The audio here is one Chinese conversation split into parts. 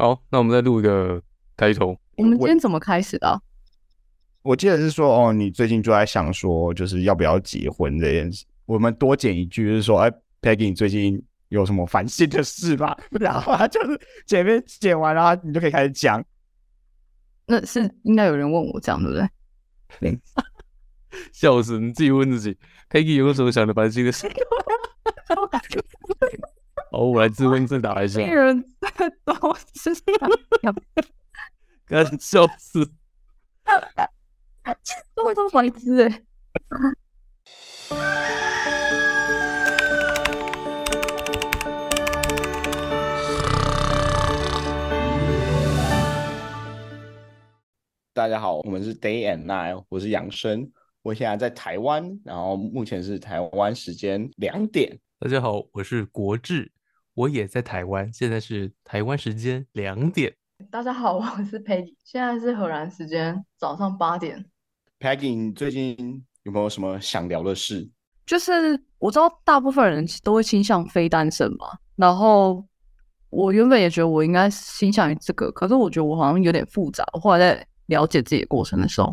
好，那我们再录一个开头。我们今天怎么开始的？我记得是说，哦，你最近就在想说，就是要不要结婚这件事。我们多剪一句，就是说，哎，Peggy，你最近有什么烦心的事吗？然后就是前面剪完，然后你就可以开始讲。那是应该有人问我这样，对不对？笑死！你自己问自己，Peggy 有什么想的烦心的事？好，我来自问自答一下。别人都是要干笑死！都都白痴哎。大家好，我们是 Day and Night，我是杨生，我现在在台湾，然后目前是台湾时间两点。大家好，我是国志，我也在台湾，现在是台湾时间两点。大家好，我是 Peggy，现在是荷兰时间早上八点。Peggy，你最近有没有什么想聊的事？就是我知道大部分人都会倾向非单身嘛，然后我原本也觉得我应该倾向于这个，可是我觉得我好像有点复杂。我后来在了解自己的过程的时候，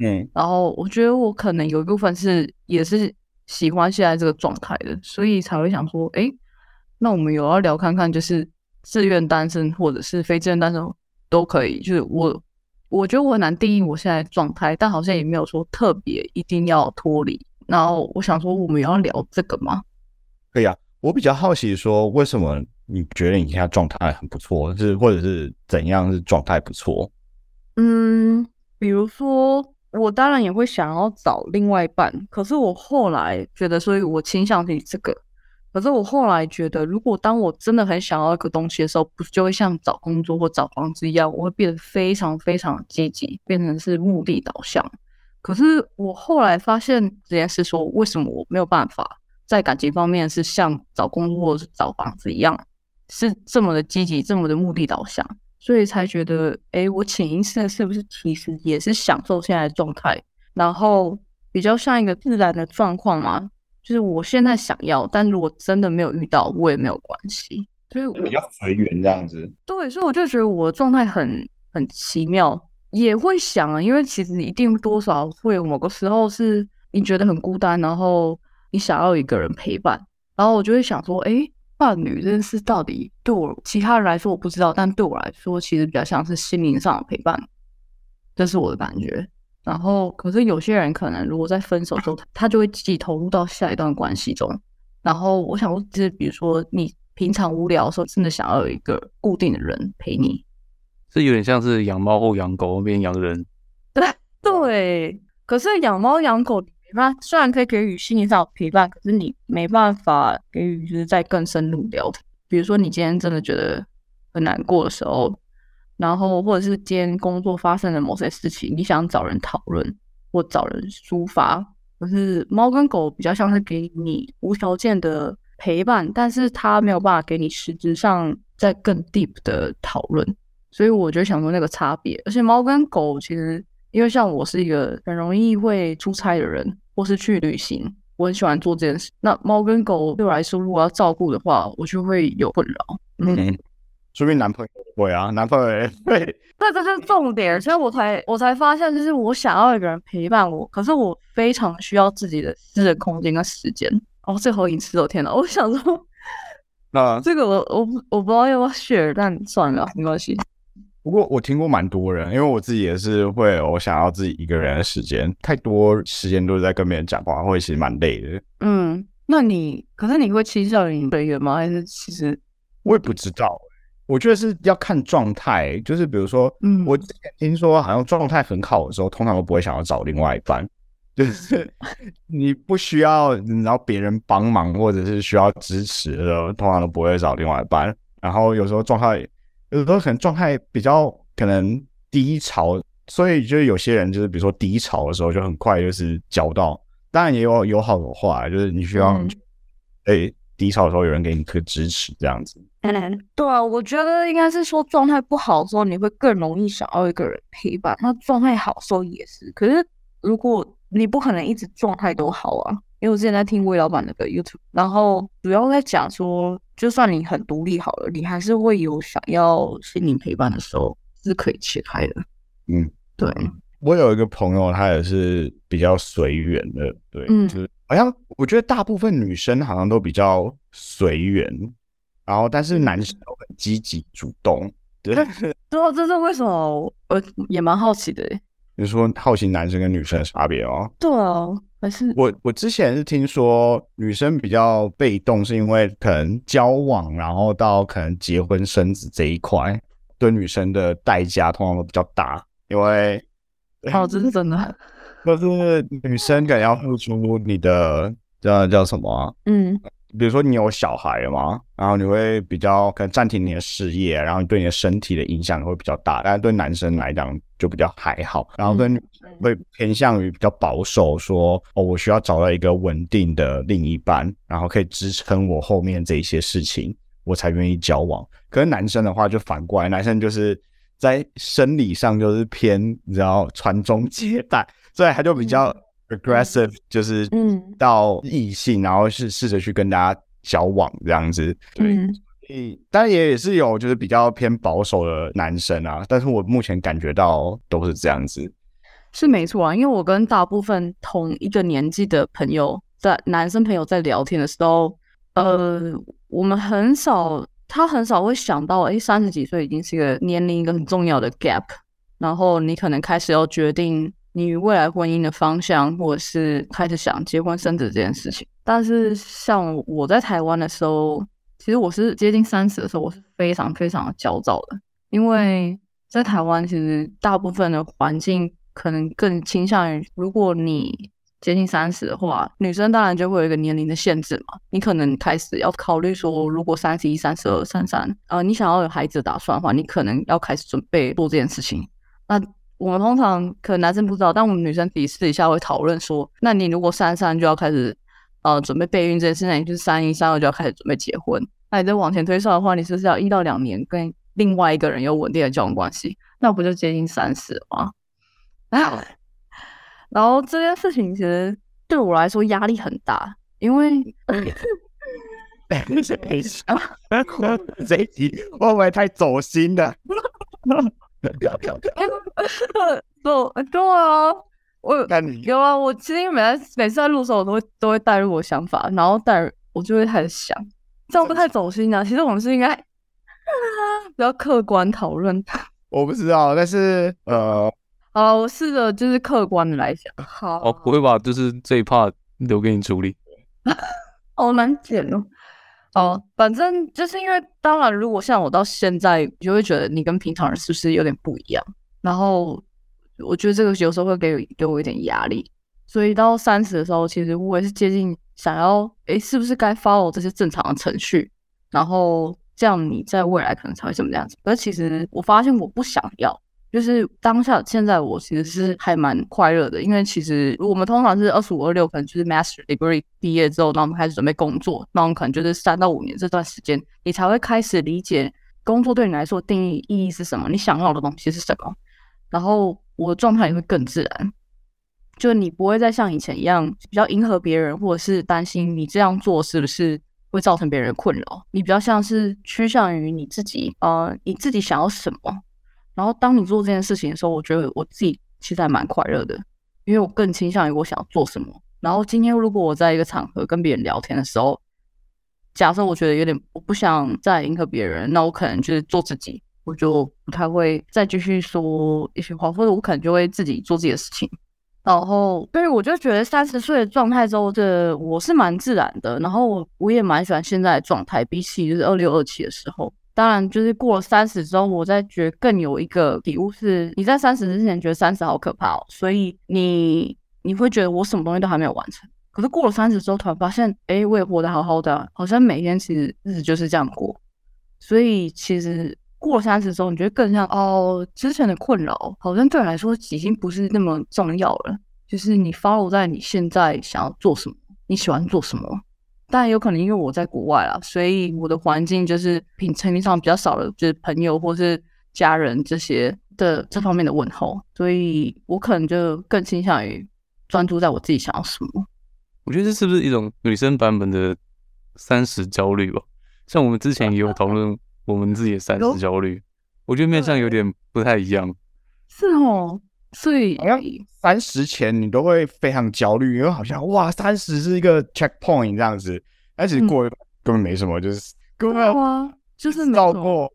嗯，然后我觉得我可能有一部分是也是喜欢现在这个状态的，所以才会想说，诶，那我们有要聊看看，就是自愿单身或者是非自愿单身都可以。就是我我觉得我很难定义我现在状态，但好像也没有说特别一定要脱离。然后我想说，我们有要聊这个吗？可以啊。我比较好奇说，为什么你觉得你现在状态很不错，是或者是怎样是状态不错？嗯，比如说，我当然也会想要找另外一半，可是我后来觉得，所以我倾向于这个。可是我后来觉得，如果当我真的很想要一个东西的时候，不就会像找工作或找房子一样，我会变得非常非常积极，变成是目的导向。可是我后来发现这件事，说为什么我没有办法在感情方面是像找工作或是找房子一样，是这么的积极，这么的目的导向？所以才觉得，哎，我潜意识是不是其实也是享受现在的状态，然后比较像一个自然的状况嘛？就是我现在想要，但如果真的没有遇到，我也没有关系。所以我比较随缘这样子。对，所以我就觉得我的状态很很奇妙，也会想啊，因为其实你一定多少会有某个时候是你觉得很孤单，然后你想要一个人陪伴，然后我就会想说，哎。伴侣这件事到底对我其他人来说我不知道，但对我来说其实比较像是心灵上的陪伴，这是我的感觉。然后，可是有些人可能如果在分手之后，他就会自己投入到下一段关系中。然后，我想说，就是比如说你平常无聊的时候，真的想要有一个固定的人陪你，这有点像是养猫或养狗变养人。对对，可是养猫养狗。那虽然可以给予心理上的陪伴，可是你没办法给予就是在更深入聊天。比如说你今天真的觉得很难过的时候，然后或者是今天工作发生了某些事情，你想找人讨论或找人抒发。可是猫跟狗比较像是给你无条件的陪伴，但是它没有办法给你实质上在更 deep 的讨论。所以我就想说那个差别，而且猫跟狗其实。因为像我是一个很容易会出差的人，或是去旅行，我很喜欢做这件事。那猫跟狗对我来说，如果要照顾的话，我就会有困扰。嗯，说明男朋友会啊，男朋友会。对这是重点，所以我才我才发现，就是我想要一个人陪伴我，可是我非常需要自己的私人空间跟时间。哦，最后隐私我，天哪！我想说，那这个我我我不知道要不要 share，但算了，没关系。不过我听过蛮多人，因为我自己也是会，我想要自己一个人的时间，太多时间都是在跟别人讲话，会其实蛮累的。嗯，那你可是你会倾向于随缘吗？还是其实我也不知道，我觉得是要看状态。就是比如说，嗯，我之前听说好像状态很好的时候，通常都不会想要找另外一半，就是 你不需要然后别人帮忙或者是需要支持的时候，通常都不会找另外一半。然后有时候状态。有时候可能状态比较可能低潮，所以就是有些人就是比如说低潮的时候就很快就是交到，当然也有有好的话，就是你需要哎低潮的时候有人给你个支持这样子。对啊，我觉得应该是说状态不好的时候你会更容易想要一个人陪伴，那状态好的时候也是。可是如果你不可能一直状态都好啊，因为我之前在听魏老板那个 YouTube，然后主要在讲说，就算你很独立好了，你还是会有想要心灵陪伴的时候，是可以切开的。嗯，对，我有一个朋友，他也是比较随缘的，对，嗯就是好像我觉得大部分女生好像都比较随缘，然后但是男生都很积极主动，对，对啊，这是为什么？我也蛮好奇的欸。你说好奇男生跟女生的差别哦。对啊，还是我我之前是听说女生比较被动，是因为可能交往，然后到可能结婚生子这一块，对女生的代价通常都比较大，因为 哦，这是真的。就是女生可能要付出你的叫叫什么啊、嗯比如说你有小孩了嘛，然后你会比较可能暂停你的事业，然后对你的身体的影响会比较大，但是对男生来讲就比较还好，然后对女生会偏向于比较保守说哦，我需要找到一个稳定的另一半，然后可以支撑我后面这一些事情，我才愿意交往。可是男生的话就反过来，男生就是在生理上就是偏你知道传宗接代，所以他就比较 aggressive，就是嗯到异性，然后是试着去跟大家交往这样子。对，嗯所以当然也也是有就是比较偏保守的男生啊，但是我目前感觉到都是这样子。是没错啊，因为我跟大部分同一个年纪的朋友在男生朋友在聊天的时候，呃，我们很少，他很少会想到，哎，三十几岁已经是一个年龄一个很重要的 gap，然后你可能开始要决定你未来婚姻的方向，或者是开始想结婚生子这件事情。但是像我在台湾的时候，其实我是接近三十的时候，我是非常非常的焦躁的，因为在台湾其实大部分的环境可能更倾向于，如果你接近三十的话，女生当然就会有一个年龄的限制嘛。你可能开始要考虑说，如果三十一、三十二、三三，呃，你想要有孩子的打算的话，你可能要开始准备做这件事情。那我们通常可能男生不知道，但我们女生自己私底下会讨论说，那你如果三三就要开始呃准备备孕这件事，那你就是三一、三二就要开始准备结婚。那你再往前推算的话，你是不是要一到两年跟另外一个人有稳定的交往关系？那不就接近三十了吗？啊，然后这件事情其实对我来说压力很大，因为 这一集，这一集会不会太走心了？对对啊，我有啊，我其实每次每次在录的时候，我都会都会带入我想法，然后带入我就会开始想，这样不太走心啊。其实我们是应该 比较客观讨论。我不知道，但是呃，好了，我试着就是客观的来想。好，哦，不会吧？就是这一 part 留给你处理。好难剪哦。哦，反正就是因为，当然，如果像我到现在，就会觉得你跟平常人是不是有点不一样？然后我觉得这个有时候会给给我一点压力，所以到三十的时候，其实我也是接近想要，诶，是不是该 follow 这些正常的程序，然后这样你在未来可能才会怎么样子？可是其实我发现我不想要，就是当下现在我其实是还蛮快乐的，因为其实我们通常是二十五、二六，可能就是 master degree 毕业之后，那我们开始准备工作，那我们可能就是三到五年这段时间，你才会开始理解工作对你来说定义意义是什么，你想要的东西是什么，然后我的状态也会更自然，就你不会再像以前一样比较迎合别人，或者是担心你这样做是不是会造成别人困扰，你比较像是趋向于你自己，呃，你自己想要什么。然后当你做这件事情的时候，我觉得我自己其实还蛮快乐的，因为我更倾向于我想要做什么。然后今天如果我在一个场合跟别人聊天的时候，假设我觉得有点我不想再迎合别人，那我可能就是做自己，我就不太会再继续说一些话，或者我可能就会自己做自己的事情。然后，所以我就觉得三十岁的状态之后的我是蛮自然的，然后我我也蛮喜欢现在的状态，比起就是二六二七的时候。当然，就是过了三十之后，我再觉得更有一个体悟是，你在三十之前觉得三十好可怕哦，所以你你会觉得我什么东西都还没有完成。可是过了三十之后，突然发现，哎，我也活得好好的，好像每天其实日子就是这样过。所以其实过了三十之后，你觉得更像哦，之前的困扰好像对你来说已经不是那么重要了。就是你 follow 在你现在想要做什么，你喜欢做什么。当然有可能因为我在国外啊，所以我的环境就是平平常比较少的，就是朋友或是家人这些的这方面的问候，所以我可能就更倾向于专注在我自己想要什么。我觉得这是不是一种女生版本的三十焦虑吧？像我们之前也有讨论我们自己的三十焦虑，我觉得面向有点不太一样。是哦，所以好像三十前你都会非常焦虑，因为好像哇，三十是一个 checkpoint 这样子，但其实过一根本没什么，就是根本啊，就是没错绕过。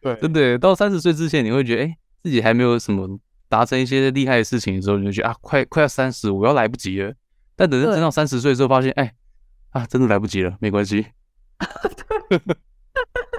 对，真的，到三十岁之前，你会觉得，哎、自己还没有什么达成一些厉害的事情的时候，你就觉得啊，快快要三十，我要来不及了。但等到对真到三十岁之后，发现，哎、啊，真的来不及了，没关系。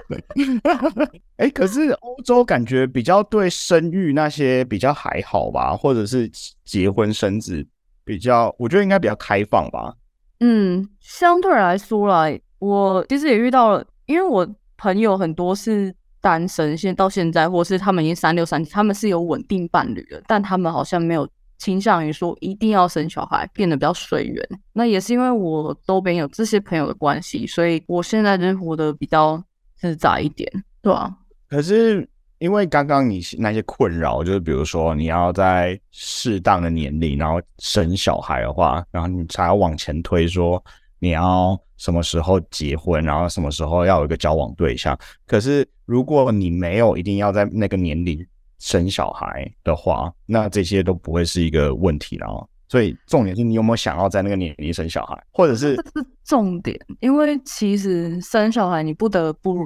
哎，可是欧洲感觉比较对生育那些比较还好吧，或者是结婚生子比较，我觉得应该比较开放吧。嗯，相对来说啦，我其实也遇到了，因为我朋友很多是单身，现到现在，或是他们已经三六三，他们是有稳定伴侣的，但他们好像没有倾向于说一定要生小孩，变得比较随缘。那也是因为我周边有这些朋友的关系，所以我现在就活得比较自在一点，对啊，可是因为刚刚你那些困扰，就是比如说你要在适当的年龄，然后生小孩的话，然后你才要往前推，说你要什么时候结婚，然后什么时候要有一个交往对象。可是如果你没有一定要在那个年龄生小孩的话，那这些都不会是一个问题了。所以重点是你有没有想要在那个年龄生小孩，或者是这是重点，因为其实生小孩你不得不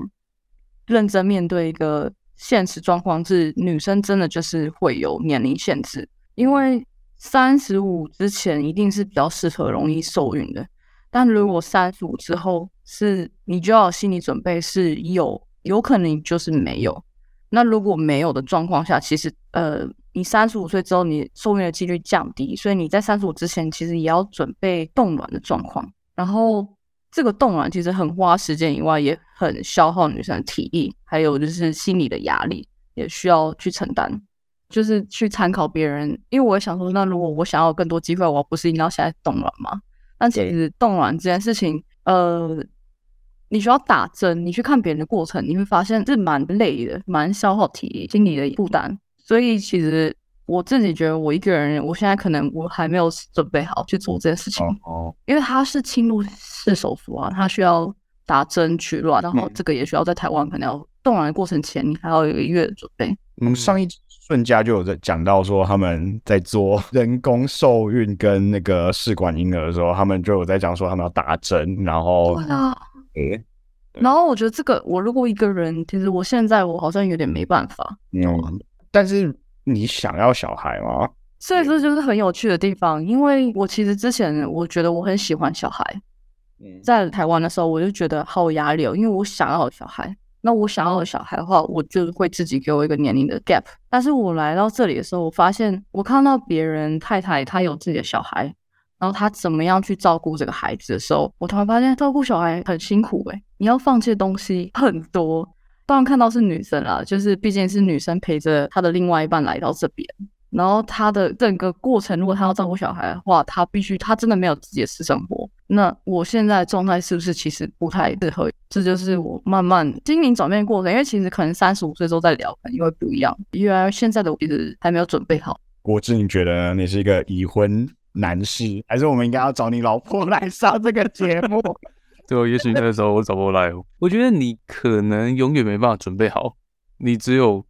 认真面对一个现实状况，是女生真的就是会有年龄限制，因为三十五之前一定是比较适合容易受孕的，但如果三十五之后是你就要心理准备是有有可能就是没有。那如果没有的状况下，其实呃，你三十五岁之后，你受孕的几率降低，所以你在三十五之前，其实也要准备冻卵的状况。然后这个冻卵其实很花时间以外，也很消耗女生的体力，还有就是心理的压力，也需要去承担。就是去参考别人，因为我也想说，那如果我想要更多机会，我不是应该要现在冻卵吗？但其实冻卵这件事情，呃，你需要打针，你去看别人的过程，你会发现是蛮累的，蛮消耗体力、心理的负担。所以其实我自己觉得，我一个人，我现在可能我还没有准备好去做这件事情，哦，因为它是侵入式手术啊，它需要打针取卵，然后嗯。这个也需要在台湾可能要冻卵的过程前，你还要有一个月的准备。我们上一集顺家就有在讲到说，他们在做 人工受孕跟那个试管婴儿的时候，他们就有在讲说他们要打针，然后对然后我觉得这个，我如果一个人，其实我现在我好像有点没办法，嗯，但是你想要小孩吗？所以这就是很有趣的地方。因为我其实之前我觉得我很喜欢小孩，嗯，在台湾的时候我就觉得好有压力哦，因为我想要有小孩。那我想要有小孩的话，我就会自己给我一个年龄的 gap。但是我来到这里的时候，我发现我看到别人太太她有自己的小孩，然后她怎么样去照顾这个孩子的时候，我突然发现照顾小孩很辛苦诶、你要放弃的东西很多。当然看到是女生啦，就是毕竟是女生陪着她的另外一半来到这边，然后她的整个过程，如果她要照顾小孩的话，她必须她真的没有自己的私生活。那我现在状态是不是其实不太适合？这就是我慢慢心灵转变过程，因为其实可能三十五岁之后再聊，可能会不一样。因为现在的我其实还没有准备好。国志，你觉得？你是一个已婚男士，还是我们应该要找你老婆来上这个节目？对哦，也许那个时候我找不来哦。我觉得你可能永远没办法准备好，你只有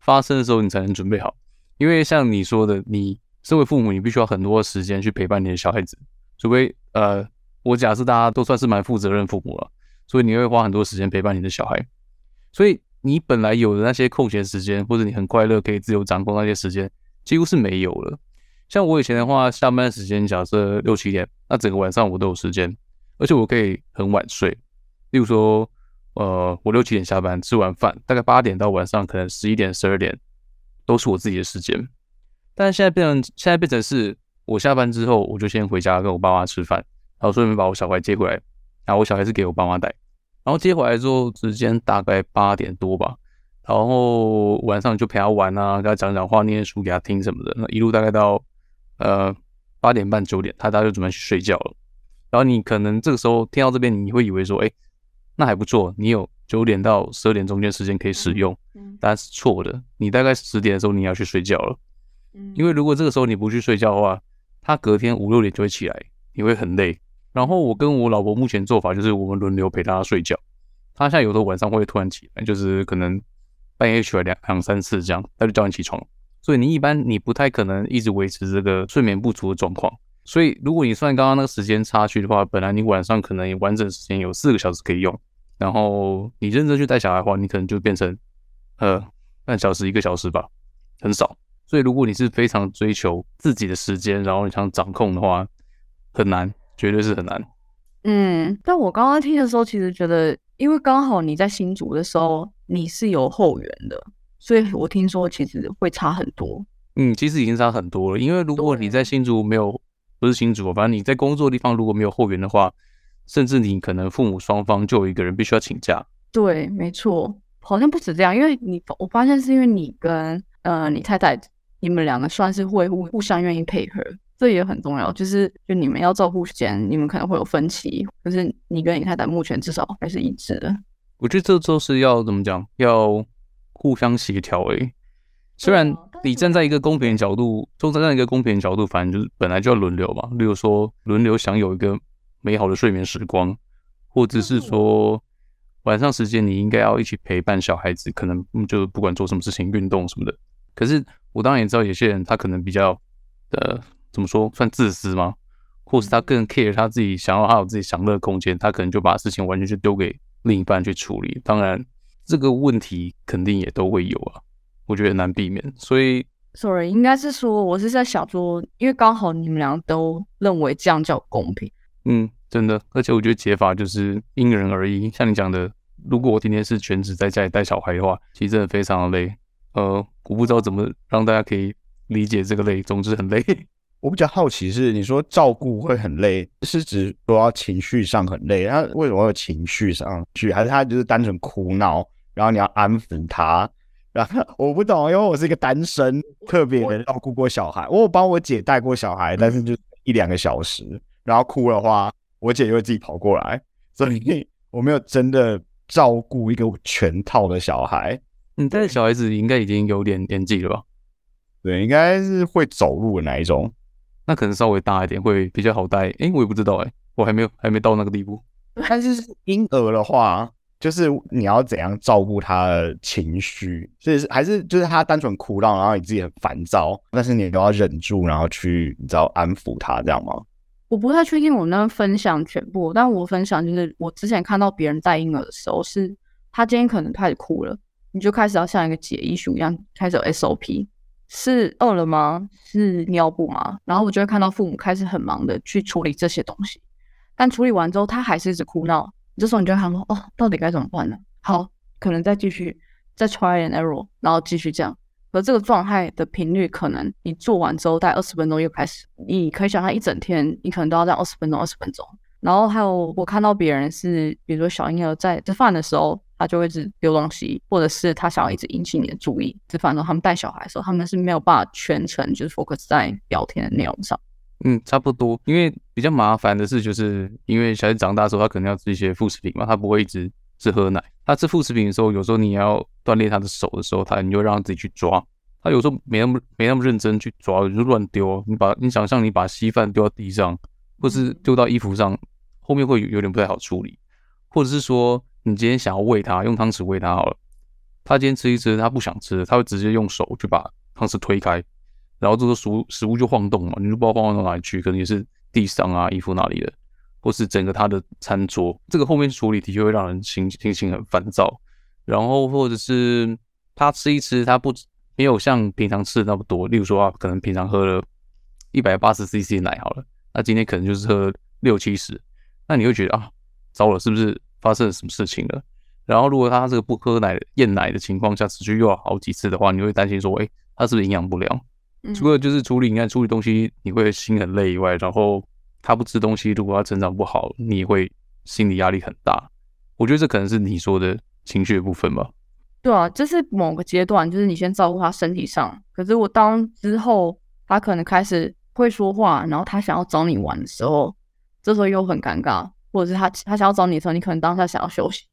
发生的时候你才能准备好。因为像你说的，你身为父母，你必须要很多时间去陪伴你的小孩子，除非呃，我假设大家都算是蛮负责任父母了，所以你会花很多时间陪伴你的小孩。所以你本来有的那些空闲时间，或者你很快乐可以自由掌控那些时间，几乎是没有了。像我以前的话，下班时间假设六七点，那整个晚上我都有时间，而且我可以很晚睡。例如说，呃，我六七点下班，吃完饭，大概八点到晚上可能十一点、十二点，都是我自己的时间。但现在变成现在变成是我下班之后，我就先回家跟我爸妈吃饭，然后顺便把我小孩接回来，然后我小孩是给我爸妈带，然后接回来之后时间大概八点多吧，然后晚上就陪他玩啊，跟他讲讲话、念念书给他听什么的，那一路大概到呃八点半九点，他大概就准备去睡觉了。然后你可能这个时候听到这边，你会以为说，哎，那还不错，你有九点到十二点中间时间可以使用，嗯但是错的，你大概十点的时候你要去睡觉了。因为如果这个时候你不去睡觉的话，他隔天五六点就会起来，你会很累，然后我跟我老婆目前做法就是我们轮流陪她睡觉。她现在有的晚上会突然起来，就是可能半夜起来两两三次这样，她就叫你起床。所以你一般你不太可能一直维持这个睡眠不足的状况。所以如果你算刚刚那个时间差距的话，本来你晚上可能完整时间有四个小时可以用，然后你认真去带小孩的话，你可能就变成呃半小时一个小时吧，很少。所以如果你是非常追求自己的时间，然后你想掌控的话，很难。绝对是很难。嗯，但我刚刚听的时候，其实觉得，因为刚好你在新竹的时候，你是有后援的，所以我听说其实会差很多。嗯，其实已经差很多了。因为如果你在新竹没有，不是新竹，反正你在工作地方如果没有后援的话，甚至你可能父母双方就有一个人必须要请假。对，没错，好像不止这样，因为你我发现是因为你跟呃你太太，你们两个算是会互互相愿意配合。这也很重要，就是就你们要照顾时间，你们可能会有分歧，可是你跟你太太目前至少还是一致的。我觉得这都是要怎么讲，要互相协调诶。虽然你站在一个公平的角度，就站在一个公平的角度，反正就是本来就要轮流嘛。例如说轮流享有一个美好的睡眠时光，或者是说晚上时间你应该要一起陪伴小孩子，可能就不管做什么事情，运动什么的。可是我当然也知道有些人他可能比较呃。怎么说算自私吗？或是他更 care 他自己想要他有自己享乐空间，他可能就把事情完全就丢给另一半去处理。当然，这个问题肯定也都会有啊，我觉得难避免。所以，sorry，应该是说我是在想说，因为刚好你们俩都认为这样叫公平。嗯，真的，而且我觉得解法就是因人而异。像你讲的，如果我今天是全职在家里带小孩的话，其实真的非常的累。呃，我不知道怎么让大家可以理解这个累，总之很累。我比较好奇是，你说照顾会很累，是指说情绪上很累？他为什么会情绪上去？还是他就是单纯哭闹，然后你要安抚他？然后我不懂，因为我是一个单身，特别照顾过小孩。我有帮我姐带过小孩，但是就一两个小时，然后哭的话，我姐就会自己跑过来，所以我没有真的照顾一个全套的小孩。你带的小孩子应该已经有点年纪了吧？对，应该是会走路的那一种。那可能稍微大一点会比较好带，哎，我也不知道，哎，我还没有还没到那个地步。但是婴儿的话，就是你要怎样照顾他的情绪，就是还是就是他单纯哭闹，然后你自己很烦躁，但是你都要忍住，然后去你知道安抚他这样吗？我不太确定我能分享全部，但我分享就是我之前看到别人带婴儿的时候，是他今天可能开始哭了，你就开始要像一个解衣熊一样，开始有 SOP。是饿了吗？是尿布吗？然后我就会看到父母开始很忙的去处理这些东西，但处理完之后，他还是一直哭闹。这时候你就看说，哦，到底该怎么办呢？好，可能再继续再 try and error，然后继续这样。而这个状态的频率，可能你做完之后，大概二十分钟又开始。你可以想象一整天，你可能都要这样二十分钟、二十分钟。然后还有我看到别人是，比如说小婴儿在吃饭的时候。他就会一直丢东西，或者是他想要一直引起你的注意。吃饭的时候他们带小孩的时候，他们是没有办法全程就是 focus 在聊天的内容上。嗯，差不多。因为比较麻烦的是，就是因为小孩长大之后，他可能要吃一些副食品嘛，他不会一直是喝奶。他吃副食品的时候，有时候你要锻炼他的手的时候，他你就让他自己去抓。他有时候没那么没那么认真去抓，就乱丢。你把你想象你把稀饭丢到地上，或是丢到衣服上，后面会有点不太好处理，或者是说。你今天想要喂他，用汤匙喂他好了。他今天吃一吃，他不想吃，他会直接用手去把汤匙推开，然后这个食物食物就晃动嘛，你就不知道晃到哪里去，可能也是地上啊、衣服哪里的，或是整个他的餐桌。这个后面处理的确会让人心心情很烦躁。然后或者是他吃一吃，他不没有像平常吃的那么多。例如说啊，可能平常喝了一百八十 CC 奶好了，那今天可能就是喝六七十，那你会觉得啊，糟了，是不是？发生了什么事情了？然后如果他这个不喝奶、厌奶的情况下持续又要好几次的话，你会担心说，哎，他是不是营养不良？除了就是处理，你看处理东西你会心很累以外，然后他不吃东西，如果他成长不好，你会心理压力很大。我觉得这可能是你说的情绪的部分吧。对啊，这是某个阶段，就是你先照顾他身体上，可是我当之后他可能开始会说话，然后他想要找你玩的时候，这时候又很尴尬。或者是他他想要找你的时候，你可能当下想要休息，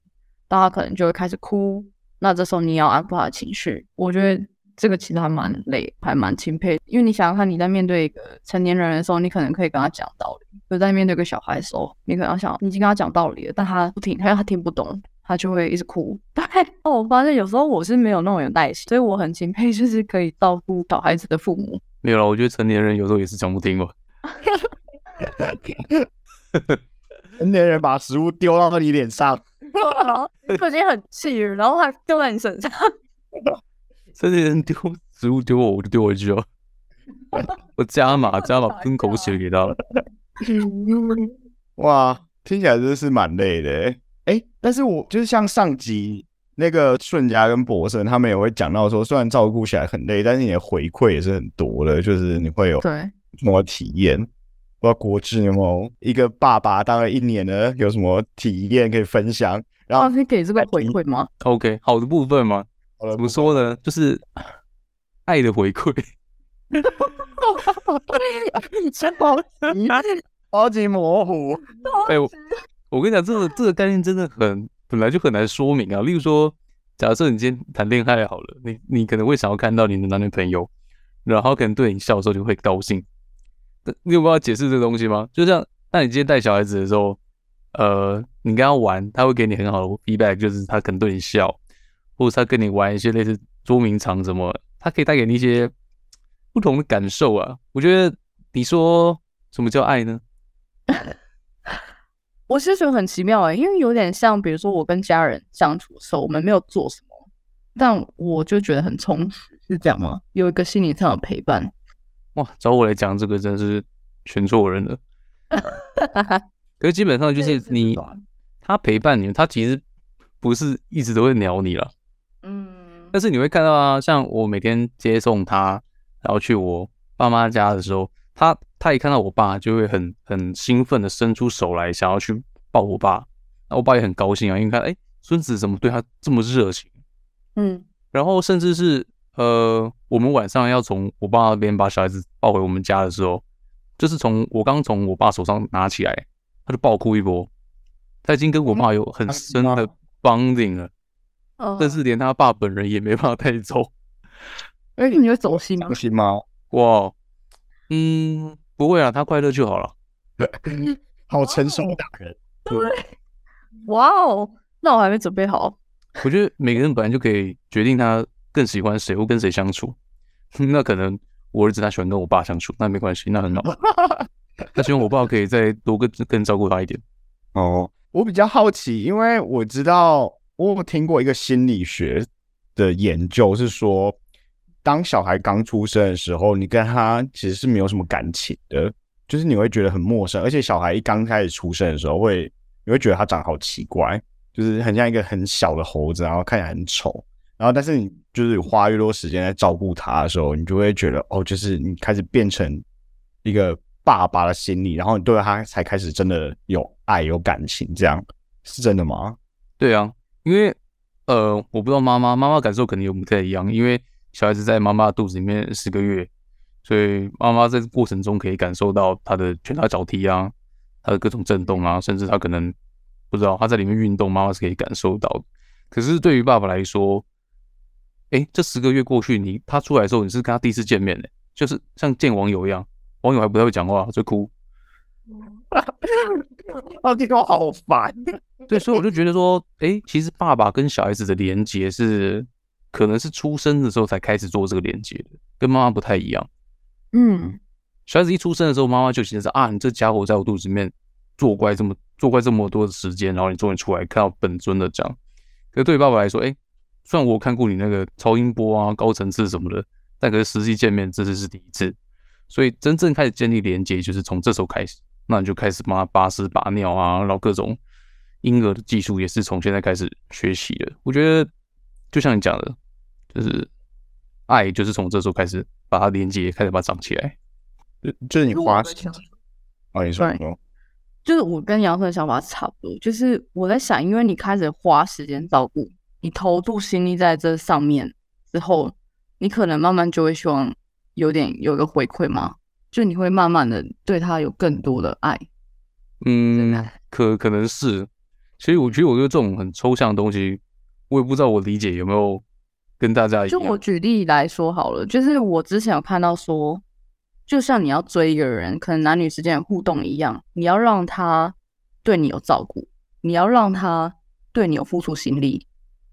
但他可能就会开始哭。那这时候你要安抚他的情绪。我觉得这个其实还蛮累，还蛮钦佩。因为你想想看，你在面对一个成年人的时候，你可能可以跟他讲道理；，就在面对一个小孩的时候，你可能想，你已经跟他讲道理了，但他不听，他他听不懂，他就会一直哭。对，哦，我发现有时候我是没有那种有耐心，所以我很钦佩，就是可以照顾小孩子的父母。没有了，我觉得成年人有时候也是讲不听吧。成年人把食物丢到你脸上，我已经很气了，然后还丢在你身上。成年人丢食物丢我，我就丢回去哦。我加码加码喷口水给他了。哇，听起来真的是蛮累的。哎，但是我就是像上集那个顺家跟博生，他们也会讲到说，虽然照顾起来很累，但是你的回馈也是很多的，就是你会有对什么体验？不知道国志有没有一个爸爸当了一年的，有什么体验可以分享？然后可以给这个回馈吗？OK，好的部分吗？怎么说呢？就是爱的回馈。超级模糊。哎，我我跟你讲，这个这个概念真的很本来就很难说明啊。例如说，假设你今天谈恋爱好了，你你可能会想要看到你的男女朋友，然后可能对你笑的时候就会高兴。你有办法解释这个东西吗？就像，那你今天带小孩子的时候，呃，你跟他玩，他会给你很好的 feedback，就是他可能对你笑，或者他跟你玩一些类似捉迷藏什么，他可以带给你一些不同的感受啊。我觉得你说什么叫爱呢？我是觉得很奇妙哎，因为有点像，比如说我跟家人相处的时候，我们没有做什么，但我就觉得很充实，是这样吗？有一个心理上的陪伴。哇，找我来讲这个真是选错人了。可是基本上就是你，他陪伴你，他其实不是一直都会鸟你了。嗯，但是你会看到啊，像我每天接送他，然后去我爸妈家的时候，他他一看到我爸，就会很很兴奋的伸出手来，想要去抱我爸。那我爸也很高兴啊，因为看哎，孙子怎么对他这么热情？嗯，然后甚至是。呃，我们晚上要从我爸那边把小孩子抱回我们家的时候，就是从我刚从我爸手上拿起来，他就爆哭一波。他已经跟我爸有很深的 bonding 了，但是连他爸本人也没办法带走。哎，你会走心吗？走心吗？哇，嗯，不会啊，他快乐就好了。好成熟的人。对。哇哦，那我还没准备好。我觉得每个人本来就可以决定他。更喜欢谁或跟谁相处？那可能我儿子他喜欢跟我爸相处，那没关系，那很好。他希望我爸可以再多更更照顾他一点。哦，我比较好奇，因为我知道我有听过一个心理学的研究，是说当小孩刚出生的时候，你跟他其实是没有什么感情的，就是你会觉得很陌生，而且小孩一刚开始出生的时候，会你会觉得他长好奇怪，就是很像一个很小的猴子，然后看起来很丑。然后，但是你就是花越多时间在照顾他的时候，你就会觉得哦，就是你开始变成一个爸爸的心理，然后你对他才开始真的有爱、有感情，这样是真的吗？对啊，因为呃，我不知道妈妈妈妈感受肯定有不太一样，因为小孩子在妈妈肚子里面十个月，所以妈妈在过程中可以感受到他的拳打脚踢啊，他的各种震动啊，甚至他可能不知道他在里面运动，妈妈是可以感受到。可是对于爸爸来说，哎，这十个月过去，你他出来的时候，你是跟他第一次见面的，就是像见网友一样，网友还不太会讲话，就哭。啊，这个好烦。对，所以我就觉得说，哎，其实爸爸跟小孩子的连接是，可能是出生的时候才开始做这个连接的，跟妈妈不太一样。嗯，小孩子一出生的时候，妈妈就其实啊，你这家伙在我肚子里面作怪这么作怪这么多的时间，然后你终于出来看到本尊了这样。可是对于爸爸来说，哎。虽然我看过你那个超音波啊、高层次什么的，但可是实际见面这次是第一次，所以真正开始建立连接就是从这时候开始。那你就开始帮他拔屎拔尿啊，然后各种婴儿的技术也是从现在开始学习的。我觉得就像你讲的，就是爱就是从这时候开始把它连接，开始把它长起来。就就是你花时间，哦，你说，就是我跟杨的想法差不多，就是我在想，因为你开始花时间照顾。你投注心力在这上面之后，你可能慢慢就会希望有点有个回馈吗？就你会慢慢的对他有更多的爱。嗯，可可能是。其实我觉得，我觉得这种很抽象的东西，我也不知道我理解有没有跟大家一就我样。举例来说好了，就是我之前有看到说，就像你要追一个人，可能男女之间的互动一样，你要让他对你有照顾，你要让他对你有付出心力，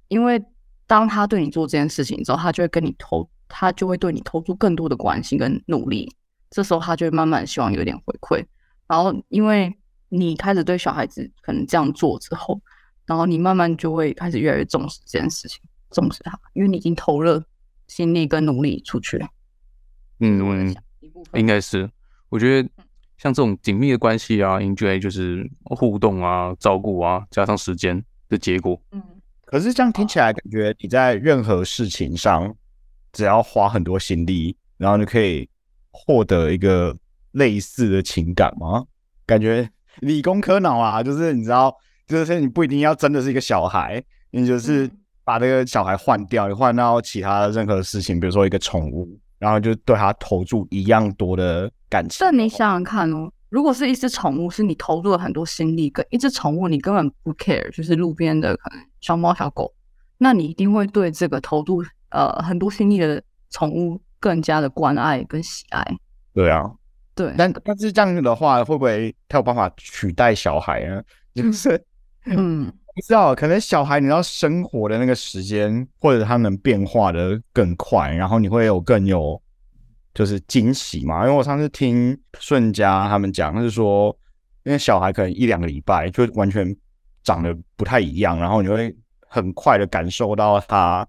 因为当他对你做这件事情之后，他就会跟你投，他就会对你投出更多的关心跟努力，这时候他就会慢慢希望有一点回馈，然后因为你开始对小孩子可能这样做之后，然后你慢慢就会开始越来越重视这件事情。重视他，因为你已经投了心力跟努力出去了。嗯应该是，我觉得像这种紧密的关系啊，enjoy 就是互动啊、照顾啊，加上时间的结果。嗯，可是这样听起来，感觉你在任何事情上，只要花很多心力，然后你可以获得一个类似的情感吗？感觉理工科脑啊，就是你知道，就是你不一定要真的是一个小孩，你就是嗯把这个小孩换掉，你换到其他的任何事情，比如说一个宠物，然后就对它投注一样多的感情。但你想想看哦，如果是一只宠物，是你投入了很多心力，跟一只宠物你根本不 care，就是路边的可能小猫小狗，那你一定会对这个投入呃很多心力的宠物更加的关爱跟喜爱。对啊，对，但但是这样的话，会不会 他有办法取代小孩呢？就是嗯，不知道，可能小孩你要生活的那个时间，或者他能变化的更快，然后你会有更有就是惊喜嘛。因为我上次听顺家他们讲，他是说，因为小孩可能一两个礼拜就完全长得不太一样，然后你会很快的感受到他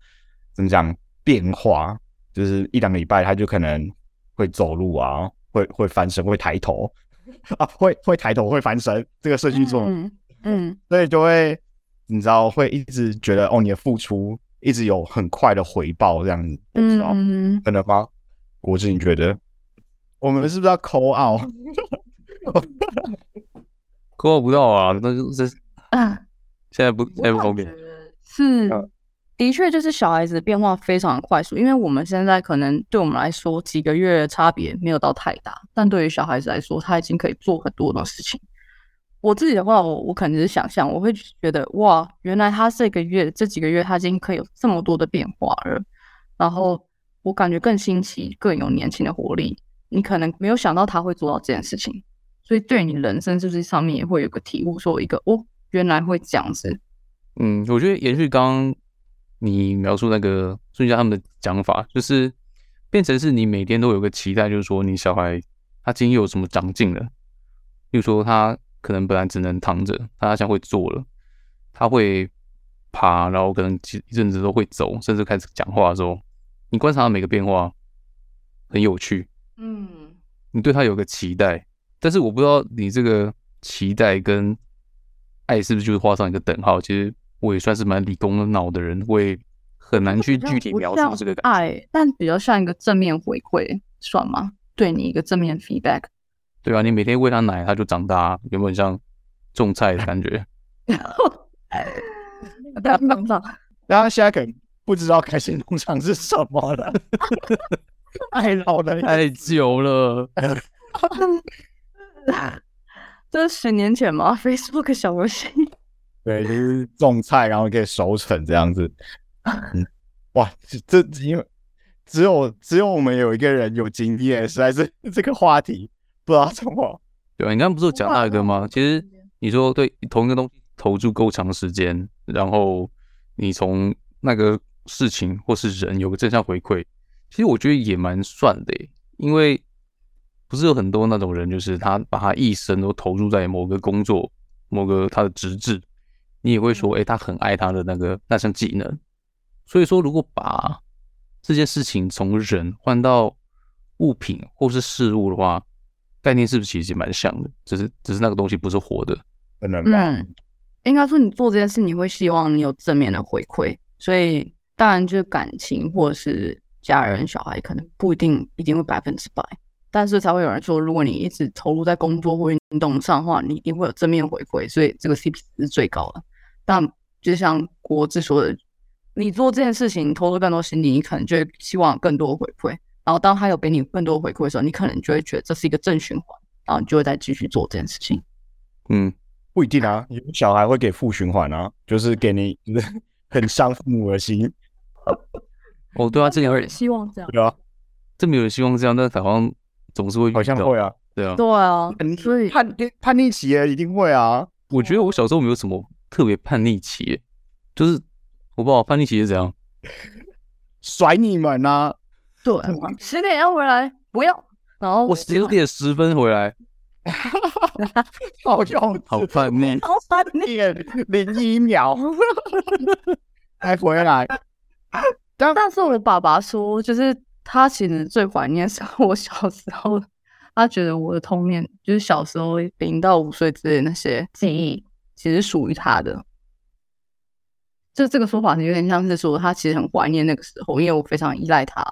怎么讲变化，就是一两个礼拜他就可能会走路啊，会会翻身，会抬头。啊，会会抬头，会翻身，这个顺序做嗯嗯，所以就会你知道会一直觉得哦，你的付出一直有很快的回报这样子，我不知道、嗯，真的吗？国志，你觉得？我们是不是要抠 out？扣不到啊，那就是啊，现在不现在不方便。是嗯，的确就是小孩子的变化非常快速，因为我们现在可能对我们来说几个月差别没有到太大，但对于小孩子来说，他已经可以做很多的事情。我自己的话，我我可能是想象，我会觉得哇，原来他这个月这几个月他已经可以有这么多的变化了，然后我感觉更新奇，更有年轻的活力。你可能没有想到他会做到这件事情，所以对你人生是不是上面也会有个体悟，说一个哦，原来会这样子。嗯，我觉得延续刚刚你描述那个孙家他们的讲法，就是变成是你每天都有个期待，就是说你小孩他今天又有什么长进了，比如说他可能本来只能躺着，他现在会坐了，他会爬，然后可能一阵子都会走，甚至开始讲话的时候，你观察他每个变化很有趣，嗯，你对他有个期待，但是我不知道你这个期待跟爱是不是就是画上一个等号。其实我也算是蛮理工的脑的人，我也很难去具体描述这个感觉。爱，但比较像一个正面回馈，算吗？对你一个正面 feedback。对啊，你每天喂他奶，他就长大，有没有很像种菜的感觉？不要放上，然后 现在可能不知道开心农场是什么了，太老了。太久了，这是十年前吗？Facebook 小游戏，对，就是种菜，然后可以收成这样子。嗯，哇，这这因为只有只有我们有一个人有经验，实在是这个话题不知道怎么。对啊，你刚刚不是有讲到一个吗？其实你说对同一个东西投注够长时间，然后你从那个事情或是人有个正向回馈，其实我觉得也蛮算的，因为不是有很多那种人，就是他把他一生都投入在某个工作、某个他的职志，你也会说，哎、他很爱他的那个那项技能。所以说，如果把这件事情从人换到物品或是事物的话，概念是不是其实蛮像的？只是只是那个东西不是活的。可能吧，嗯，应该说你做这件事，你会希望你有正面的回馈，所以当然就是感情或者是家人、小孩，可能不一定一定会百分之百，但是才会有人说，如果你一直投入在工作或运动上的话，你一定会有正面回馈，所以这个 CP 值是最高的。但就像国志说的，你做这件事情投入更多心力，你可能就会希望有更多的回馈。然后当他有给你更多的回馈的时候，你可能就会觉得这是一个正循环，然后你就会再继续做这件事情。嗯，不一定啊，有小孩会给负循环啊，就是给你 很伤父母的心。哦，对啊，这个有人希望这样，对啊，这么有人希望这样，但好像总是会好像会啊，对啊。对啊，嗯所以叛逆叛逆期也一定会啊。我觉得我小时候没有什么特别叛逆期，就是我不知道叛逆期是怎样。甩你们啊！对 十点要回来，不要，然后我十点十分回来，好像，好叛逆。好烦你。点零一秒才回来。但但是我爸爸说，就是他其实最怀念是 我小时候，他觉得我的童年就是小时候零到五岁之类的那些记忆，其实属于他的。就这个说法有点像是说，他其实很怀念那个时候，因为我非常依赖他，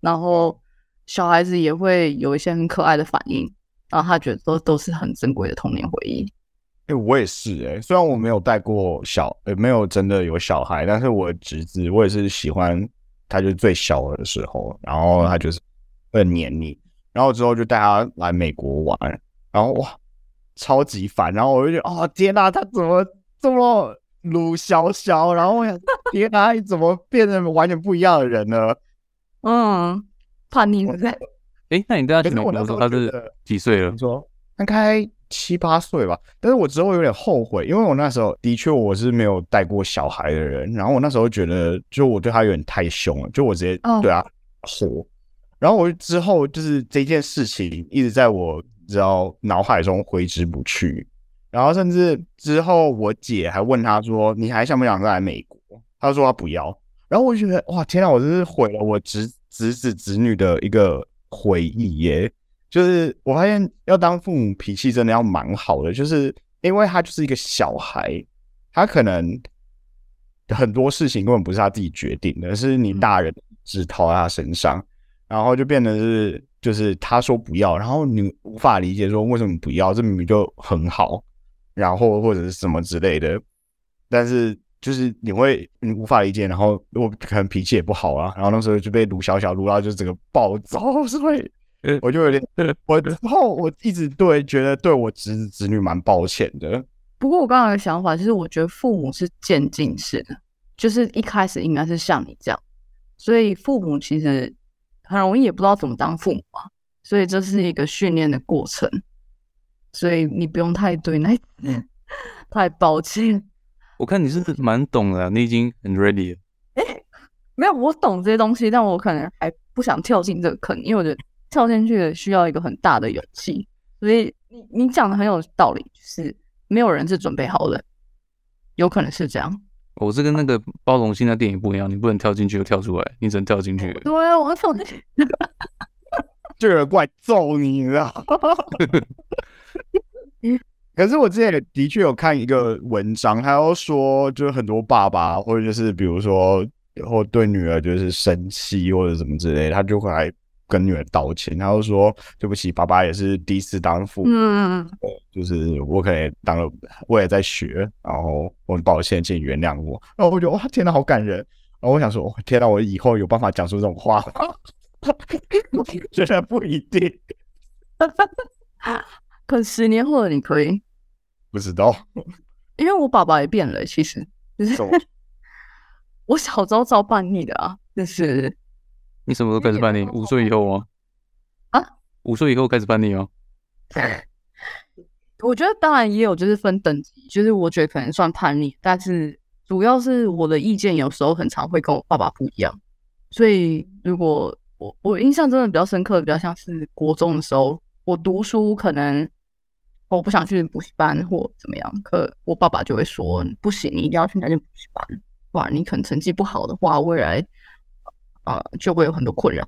然后小孩子也会有一些很可爱的反应，然后他觉得都都是很珍贵的童年回忆。哎、我也是哎、虽然我没有带过小，呃，没有真的有小孩，但是我侄子，我也是喜欢他，就是最小的时候，然后他就是会很黏你，然后之后就带他来美国玩，然后哇，超级烦，然后我就觉得，哦天哪、他怎么这么鲁小小，然后我想，天哪、你怎么变成完全不一样的人呢？嗯，叛逆对不对？哎，那你带他去美国的时候，他是几岁了你？说大概七八岁吧，但是我之后有点后悔，因为我那时候的确我是没有带过小孩的人，然后我那时候觉得，就我对他有点太凶了，就我直接哦对他吼，然后我之后就是这件事情一直在我知道脑海中挥之不去，然后甚至之后我姐还问他说：“你还想不想再来美国？”他说他不要，然后我就觉得哇，天哪，我真是毁了我侄侄子侄女的一个回忆耶。就是我发现要当父母脾气真的要蛮好的，就是因为他就是一个小孩，他可能很多事情根本不是他自己决定的，是你大人只套在他身上，然后就变得是就是他说不要，然后你无法理解说为什么不要，这明明就很好，然后或者是什么之类的，但是就是你会你无法理解，然后我可能脾气也不好啊，然后那时候就被卢小小撸到就整个暴躁，所以我就有点，我之后我一直对觉得对我侄子侄女蛮抱歉的，不过我刚刚的想法就是，我觉得父母是渐进式的，就是一开始应该是像你这样，所以父母其实很容易也不知道怎么当父母啊，所以这是一个训练的过程，所以你不用太对那 太抱歉。我看你是蛮懂的啊，你已经很 ready 了。没有，我懂这些东西，但我可能还不想跳进这个坑，因为我觉得跳进去需要一个很大的勇气。所以你你讲的很有道理，就是没有人是准备好的，有可能是这样。我是跟那个包容性的电影不一样，你不能跳进去就跳出来，你只能跳进去。对啊，我要跳进去。就有人过来揍你，你知道？可是我之前也的确有看一个文章，他要说，就是很多爸爸或者就是比如说或对女儿就是生气或者什么之类的，他就会来跟女儿道歉，他就说对不起，爸爸也是第一次当父母，嗯，就是我可能也当了，我也在学，然后我很抱歉，请你原谅我。然后我觉得哇，天哪，好感人。然后我想说，哇天哪，我以后有办法讲出这种话吗？觉得不一定，可十年后的你可以，不知道。因为我爸爸也变了，其实就是 我小时候照叛逆的啊，就是你什么时候开始叛逆？五岁以后吗？啊？五岁以后开始叛逆吗？我觉得当然也有就是分等级，就是我觉得可能算叛逆，但是主要是我的意见有时候很常会跟我爸爸不一样，所以如果我我印象真的比较深刻，比较像是国中的时候，我读书可能我不想去补习班或怎么样，可我爸爸就会说不行，你一定要去那间补习班，不然你可能成绩不好的话，未来啊、呃就会有很多困扰。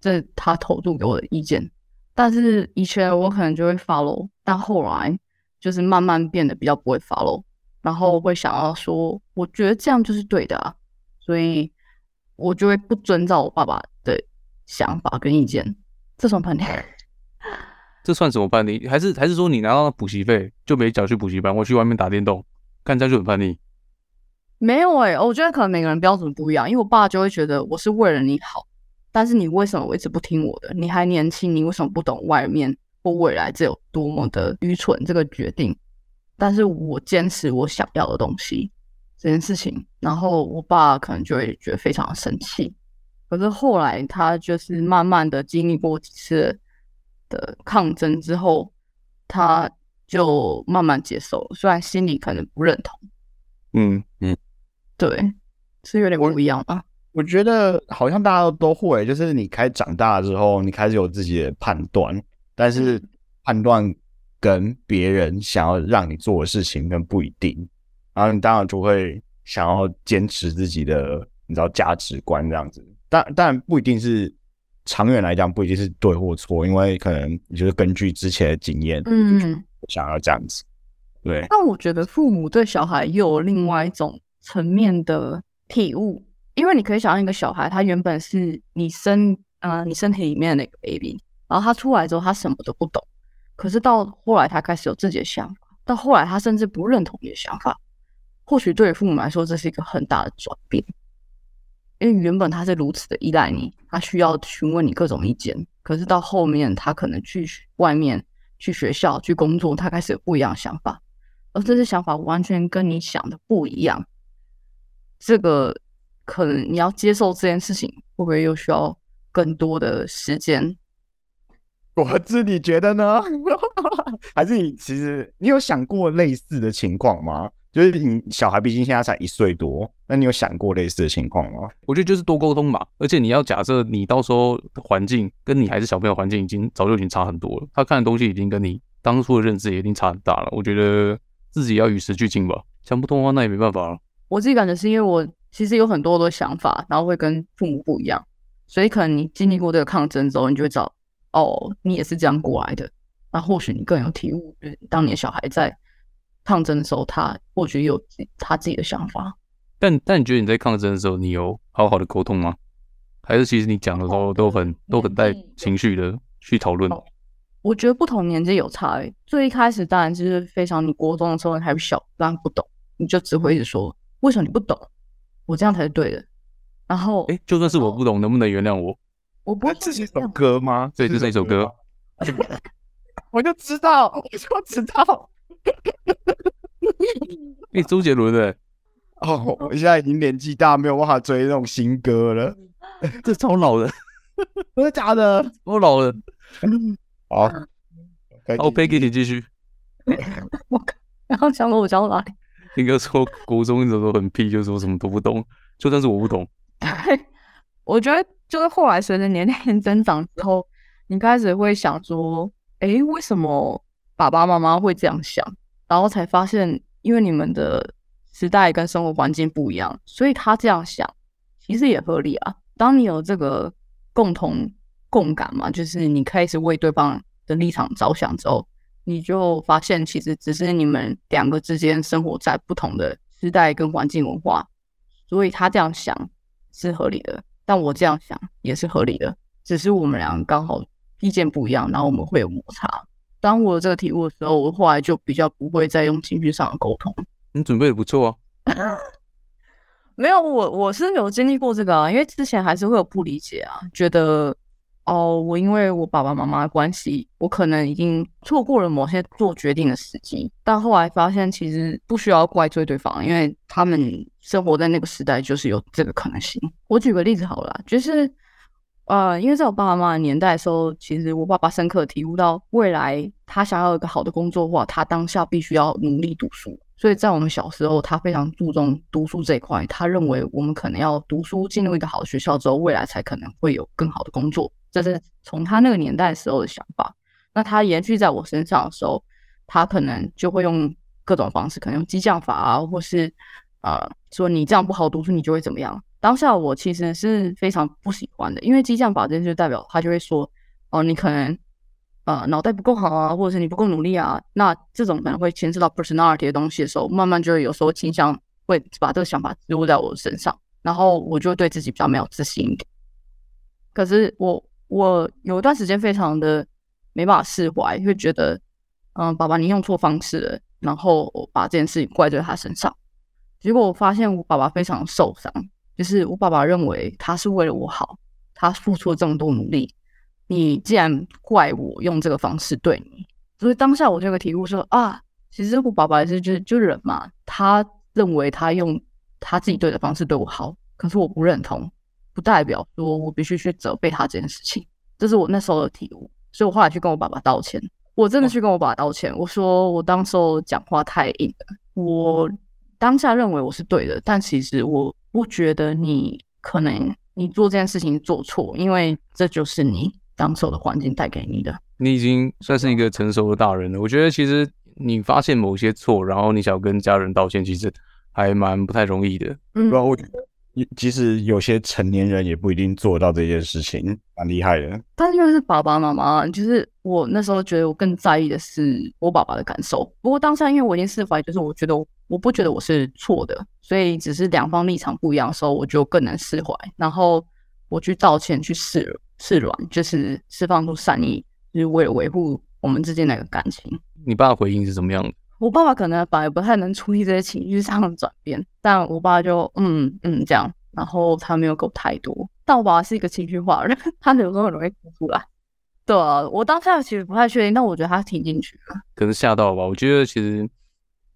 这是他投入给我的意见，但是以前我可能就会 follow，但后来就是慢慢变得比较不会 follow，然后会想要说，我觉得这样就是对的啊，所以我就会不遵照我爸爸的想法跟意见，这算叛逆。这算什么叛逆？还是还是说你拿到补习费就没缴去补习班，我去外面打电动，干这样就很叛逆？没有诶、我觉得可能每个人标准不一样，因为我爸就会觉得我是为了你好，但是你为什么一直不听我的？你还年轻，你为什么不懂外面或未来这有多么的愚蠢这个决定？但是我坚持我想要的东西这件事情，然后我爸可能就会觉得非常的生气，可是后来他就是慢慢的经历过几次的抗争之后，他就慢慢接受了，虽然心里可能不认同。嗯嗯，对，是有点不一样吧？我觉得好像大家都都会，就是你开始长大之后，你开始有自己的判断，但是判断跟别人想要让你做的事情跟不一定，然后你当然就会想要坚持自己的，你知道价值观这样子。但但不一定是长远来讲不一定是对或错，因为可能你就是根据之前的经验，嗯，想要这样子。对，但我觉得父母对小孩又有另外一种层面的体悟，因为你可以想象一个小孩，他原本是你身呃你身体里面的那个 baby，然后他出来之后他什么都不懂，可是到后来他开始有自己的想法，到后来他甚至不认同你的想法，或许对于父母来说这是一个很大的转变，因为原本他是如此的依赖你，他需要询问你各种意见，可是到后面他可能去外面去学校去工作，他开始有不一样的想法。而这些想法完全跟你想的不一样，这个可能你要接受这件事情，会不会又需要更多的时间？我自己觉得呢，还是你其实你有想过类似的情况吗？就是你小孩毕竟现在才一岁多，那你有想过类似的情况吗？我觉得就是多沟通嘛，而且你要假设你到时候环境跟你还是小朋友环境已经早就已经差很多了，他看的东西已经跟你当初的认知也一定差很大了。我觉得。自己要与时俱进吧，想不通的话那也没办法了。我自己感觉是因为我其实有很多的想法，然后会跟父母不一样，所以可能你经历过这个抗争之后，你就会找哦，你也是这样过来的，那或许你更有体悟。就是当年小孩在抗争的时候，他或许有他自己的想法。但但你觉得你在抗争的时候，你有好好的沟通吗？还是其实你讲的时候都很都很带情绪的去讨论？我觉得不同年纪有差诶。最一开始当然就是非常，你国中的时候还小，当然不懂，你就只会一直说为什么你不懂，我这样才是对的。然后，哎，就算是我不懂，能不能原谅我？我不会。这是一首歌吗？对，就是一首歌。我就知道，我就知道。哎，周杰伦的。哦，我现在已经年纪大，没有办法追那种新歌了。这超老的，真的假的？我老了。好，OK，给你继续。我然后讲了我讲到哪里？应该说国中一直都很屁，就说什么都不懂，就算是我不懂。对，我觉得就是后来随着年龄增长之后，你开始会想说，哎，为什么爸爸妈妈会这样想？然后才发现，因为你们的时代跟生活环境不一样，所以他这样想其实也合理啊。当你有这个共同。共感嘛，就是你开始为对方的立场着想之后，你就发现其实只是你们两个之间生活在不同的时代跟环境文化，所以他这样想是合理的，但我这样想也是合理的，只是我们两个刚好意见不一样，然后我们会有摩擦。当我有这个体悟的时候，我后来就比较不会再用情绪上的沟通。你准备的不错啊，没有我我是有经历过这个啊，因为之前还是会有不理解啊，觉得。哦，我因为我爸爸妈妈的关系，我可能已经错过了某些做决定的时机。但后来发现，其实不需要怪罪对方，因为他们生活在那个时代，就是有这个可能性。我举个例子好了，就是呃，因为在我爸爸妈妈年代的时候，其实我爸爸深刻体悟到，未来他想要一个好的工作的话，他当下必须要努力读书。所以在我们小时候，他非常注重读书这一块。他认为我们可能要读书，进入一个好的学校之后，未来才可能会有更好的工作。这是从他那个年代时候的想法，那他延续在我身上的时候，他可能就会用各种方式，可能用激将法啊，或是啊说你这样不好读书，你就会怎么样。当下我其实是非常不喜欢的，因为激将法这就代表他就会说，哦，你可能呃脑袋不够好啊，或者是你不够努力啊，那这种可能会牵涉到 personality 的东西的时候，慢慢就会有时候倾向会把这个想法植入在我身上，然后我就对自己比较没有自信一点。可是我。我有一段时间非常的没办法释怀，会觉得，嗯，爸爸你用错方式了，然后我把这件事情怪在他身上。结果我发现我爸爸非常受伤，就是我爸爸认为他是为了我好，他付出了这么多努力，你既然怪我用这个方式对你，所以当下我这个体悟说啊，其实我爸爸是就就忍嘛，他认为他用他自己对的方式对我好，可是我不认同。不代表说我必须去责备他这件事情。这是我那时候的体悟，所以我后来去跟我爸爸道歉。我真的去跟我爸爸道歉，我说我当时候讲话太硬了，我当下认为我是对的，但其实我不觉得你可能你做这件事情做错，因为这就是你当时的环境带给你的。你已经算是一个成熟的大人了。我觉得其实你发现某些错，然后你想跟家人道歉，其实还蛮不太容易的。嗯，我觉得即使有些成年人也不一定做到这件事情，蛮厉害的。但是因为是爸爸妈妈，就是我那时候觉得我更在意的是我爸爸的感受。不过当下因为我已经释怀，就是我觉得我不觉得我是错的，所以只是两方立场不一样的时候，我就更能释怀。然后我去道歉，去释释软，就是释放出善意，就是为了维护我们之间那个感情。你爸的回应是怎么样的？我爸爸可能本来不太能处理这些情绪上的转变，但我爸就嗯嗯这样，然后他没有给我太多。但我爸爸是一个情绪化的人，他有时候很容易哭出来。对啊，我当下其实不太确定，但我觉得他挺进去了。可能吓到吧？我觉得其实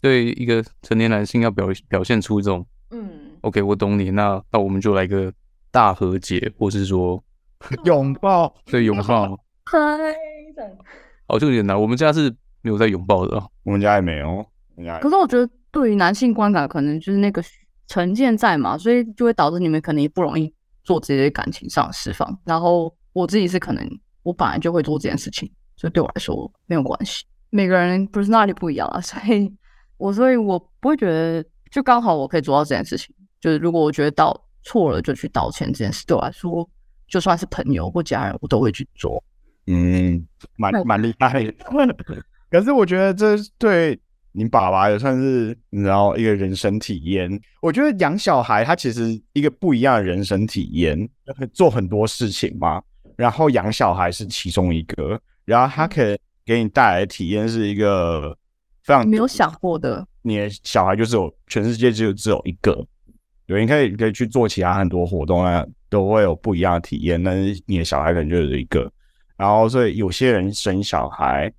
对一个成年男性要表表现出这种嗯，OK，我懂你，那那我们就来个大和解，或是说 拥抱，对拥抱。嗨，哦，这个有点难。我们家是。没有在拥抱的，我们家也没有。可是我觉得，对于男性观感，可能就是那个成见在嘛，所以就会导致你们可能也不容易做这些感情上的释放。然后我自己是可能，我本来就会做这件事情，所以对我来说没有关系。每个人 personality 不一样啊，所以我所以我不会觉得，就刚好我可以做到这件事情。就是如果我觉得道错了，就去道歉这件事，对我来说，就算是朋友或家人，我都会去做。嗯，蛮蛮厉害的。可是我觉得这对你爸爸也算是，你知道一个人生体验。我觉得养小孩他其实一个不一样的人生体验，做很多事情嘛。然后养小孩是其中一个，然后他可以给你带来的体验是一个非常没有想过的。你的小孩就是有全世界只有只有一个，对，你可以可以去做其他很多活动啊，都会有不一样的体验。但是你的小孩可能就有一个，然后所以有些人生小孩。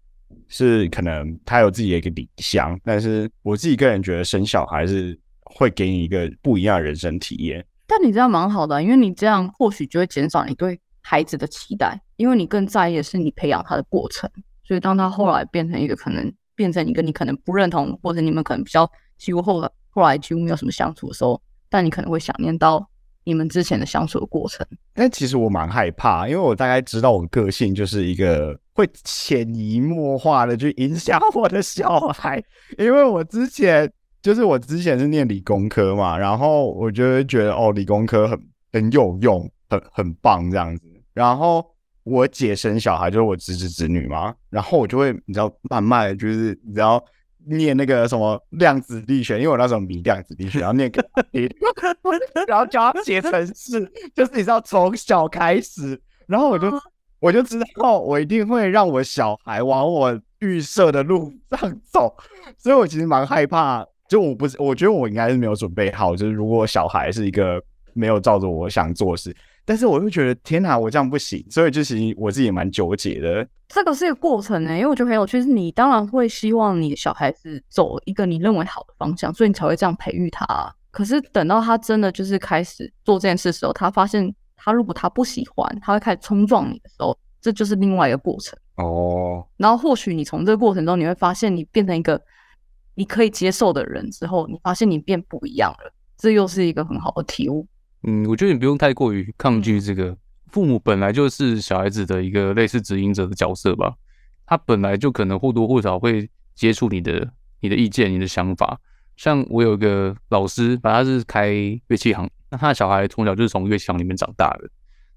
是可能他有自己的一个理想，但是我自己个人觉得生小孩是会给你一个不一样的人生体验。但你这样蛮好的，因为你这样或许就会减少你对孩子的期待，因为你更在意的是你培养他的过程。所以当他后来变成一个可能变成一个你可能不认同，或者你们可能比较几乎后来后来几乎没有什么相处的时候，但你可能会想念到你们之前的相处的过程。但其实我蛮害怕，因为我大概知道我个性就是一个。会潜移默化的去影响我的小孩，因为我之前就是我之前是念理工科嘛，然后我就会觉得哦，理工科很很有用，很很棒这样子。然后我姐生小孩就是我侄子侄女嘛，然后我就会你知道慢慢就是你知道念那个什么量子力学，因为我那时候迷量子力学，然后念个 然后教他写程式，就是你知道从小开始，然后我就。我就知道，我一定会让我小孩往我预设的路上走，所以我其实蛮害怕。就我不是，我觉得我应该是没有准备好。就是如果小孩是一个没有照着我想做事，但是我又觉得天哪，我这样不行。所以就其实我自己也蛮纠结的。这个是一个过程呢，因为我觉得很有趣。是你当然会希望你的小孩子走一个你认为好的方向，所以你才会这样培育他。可是等到他真的就是开始做这件事的时候，他发现。他如果他不喜欢，他会开始冲撞你的时候，这就是另外一个过程哦。然后或许你从这个过程中，你会发现你变成一个你可以接受的人之后，你发现你变不一样了，这又是一个很好的体悟。嗯，我觉得你不用太过于抗拒这个父母本来就是小孩子的一个类似指引者的角色吧。他本来就可能或多或少会接触你的你的意见、你的想法。像我有一个老师，反他是开乐器行。那他的小孩从小就是从乐器行里面长大的，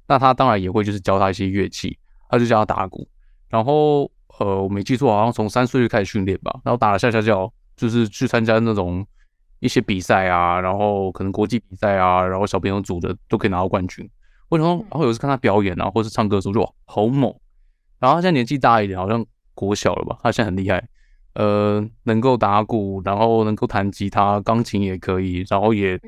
那他当然也会就是教他一些乐器，他就教他打鼓，然后呃我没记错，好像从三岁就开始训练吧，然后打了下下教，就是去参加那种一些比赛啊，然后可能国际比赛啊，然后小朋友组的都可以拿到冠军。为什么？然后有时看他表演啊，或是唱歌的时候就好猛。然后他现在年纪大一点，好像国小了吧，他现在很厉害，呃，能够打鼓，然后能够弹吉他、钢琴也可以，然后也。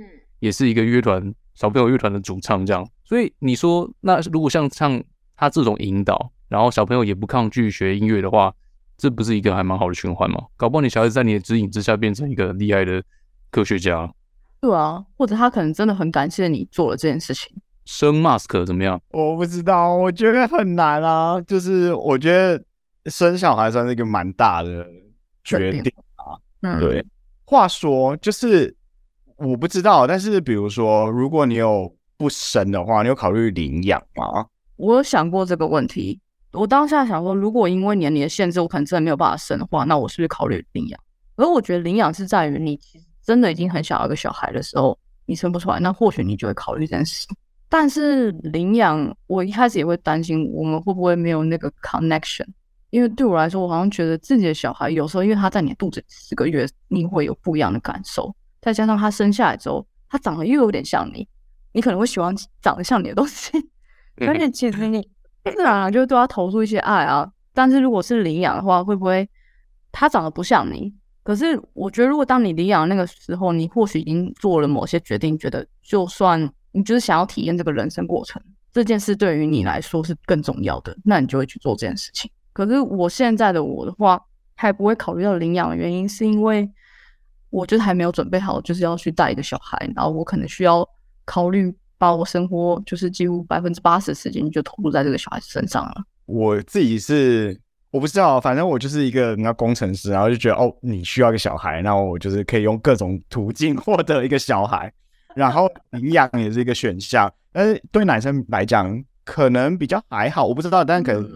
也是一个乐团小朋友乐团的主唱，这样。所以你说，那如果像像他这种引导，然后小朋友也不抗拒学音乐的话，这不是一个还蛮好的循环吗？搞不好你小孩子在你的指引之下变成一个厉害的科学家。对啊，或者他可能真的很感谢你做了这件事情，生 mask 怎么样？我不知道，我觉得很难啊。就是我觉得生小孩算是一个蛮大的决定啊。嗯，对，话说就是我不知道，但是比如说，如果你有不生的话，你有考虑领养吗？我有想过这个问题。我当下想说，如果因为年龄的限制，我可能真的没有办法生的话，那我是不是考虑领养？而我觉得领养是在于你其实真的已经很想要一个小孩的时候，你生不出来，那或许你就会考虑这件事。但是领养，我一开始也会担心我们会不会没有那个 connection，因为对我来说，我好像觉得自己的小孩有时候因为他在你肚子四个月，你会有不一样的感受，再加上他生下来之后，他长得又有点像你，你可能会喜欢长得像你的东西，而且其实你自然而然就会对他投出一些爱啊。但是如果是领养的话，会不会他长得不像你？可是我觉得，如果当你领养那个时候，你或许已经做了某些决定，觉得就算你就是想要体验这个人生过程，这件事对于你来说是更重要的，那你就会去做这件事情。可是我现在的我的话，还不会考虑到领养的原因，是因为我就是还没有准备好，就是要去带一个小孩，然后我可能需要考虑把我生活就是几乎百分之八十的时间就投入在这个小孩子身上了。我自己是我不知道，反正我就是一个那工程师，然后就觉得哦，你需要一个小孩，那我就是可以用各种途径 获得一个小孩，然后领养也是一个选项。但是对男生来讲，可能比较还好，我不知道，但可能、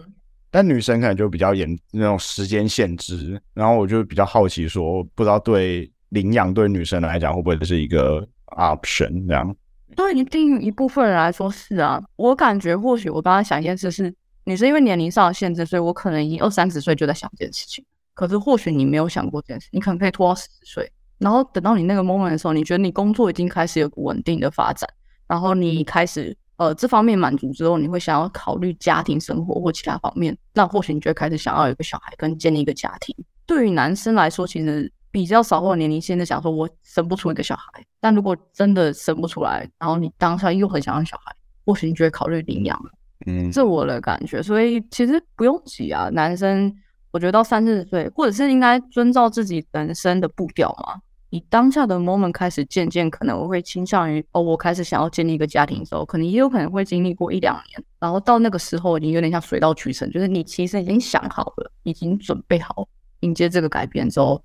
但女生可能就比较严那种时间限制。然后我就比较好奇说，不知道对领养对女生来讲会不会是一个 option 这样？对一定一部分人来说是啊，我感觉或许我刚刚想一件事是，女生因为年龄上的限制，所以我可能已经二三十岁就在想这件事情。可是或许你没有想过这件事，你可能可以拖到四十岁，然后等到你那个 moment 的时候，你觉得你工作已经开始有个稳定的发展，然后你开始呃这方面满足之后，你会想要考虑家庭生活或其他方面，那或许你就会开始想要有一个小孩跟建立一个家庭。对于男生来说，其实比较少会有年龄限制，想说我生不出一个小孩。但如果真的生不出来，然后你当下又很想要小孩，或许你就会考虑领养。嗯，这我的感觉，所以其实不用急啊。男生，我觉得到三四十岁，或者是应该遵照自己人生的步调嘛。你当下的 moment 开始渐渐可能我会倾向于哦，我开始想要建立一个家庭的时候，可能也有可能会经历过一两年，然后到那个时候已经有点像水到渠成，就是你其实已经想好了，已经准备好迎接这个改变之后，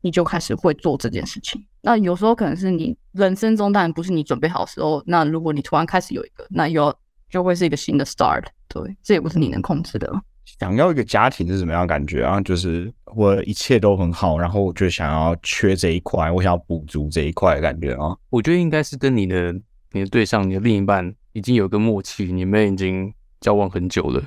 你就开始会做这件事情。那有时候可能是你人生中当然不是你准备好的时候，那如果你突然开始有一个，那又就会是一个新的 start，对，这也不是你能控制的。想要一个家庭是什么样的感觉啊？就是我一切都很好，然后我就想要缺这一块，我想要补足这一块的感觉啊。我觉得应该是跟你的你的对象、你的另一半已经有一个默契，你们已经交往很久了，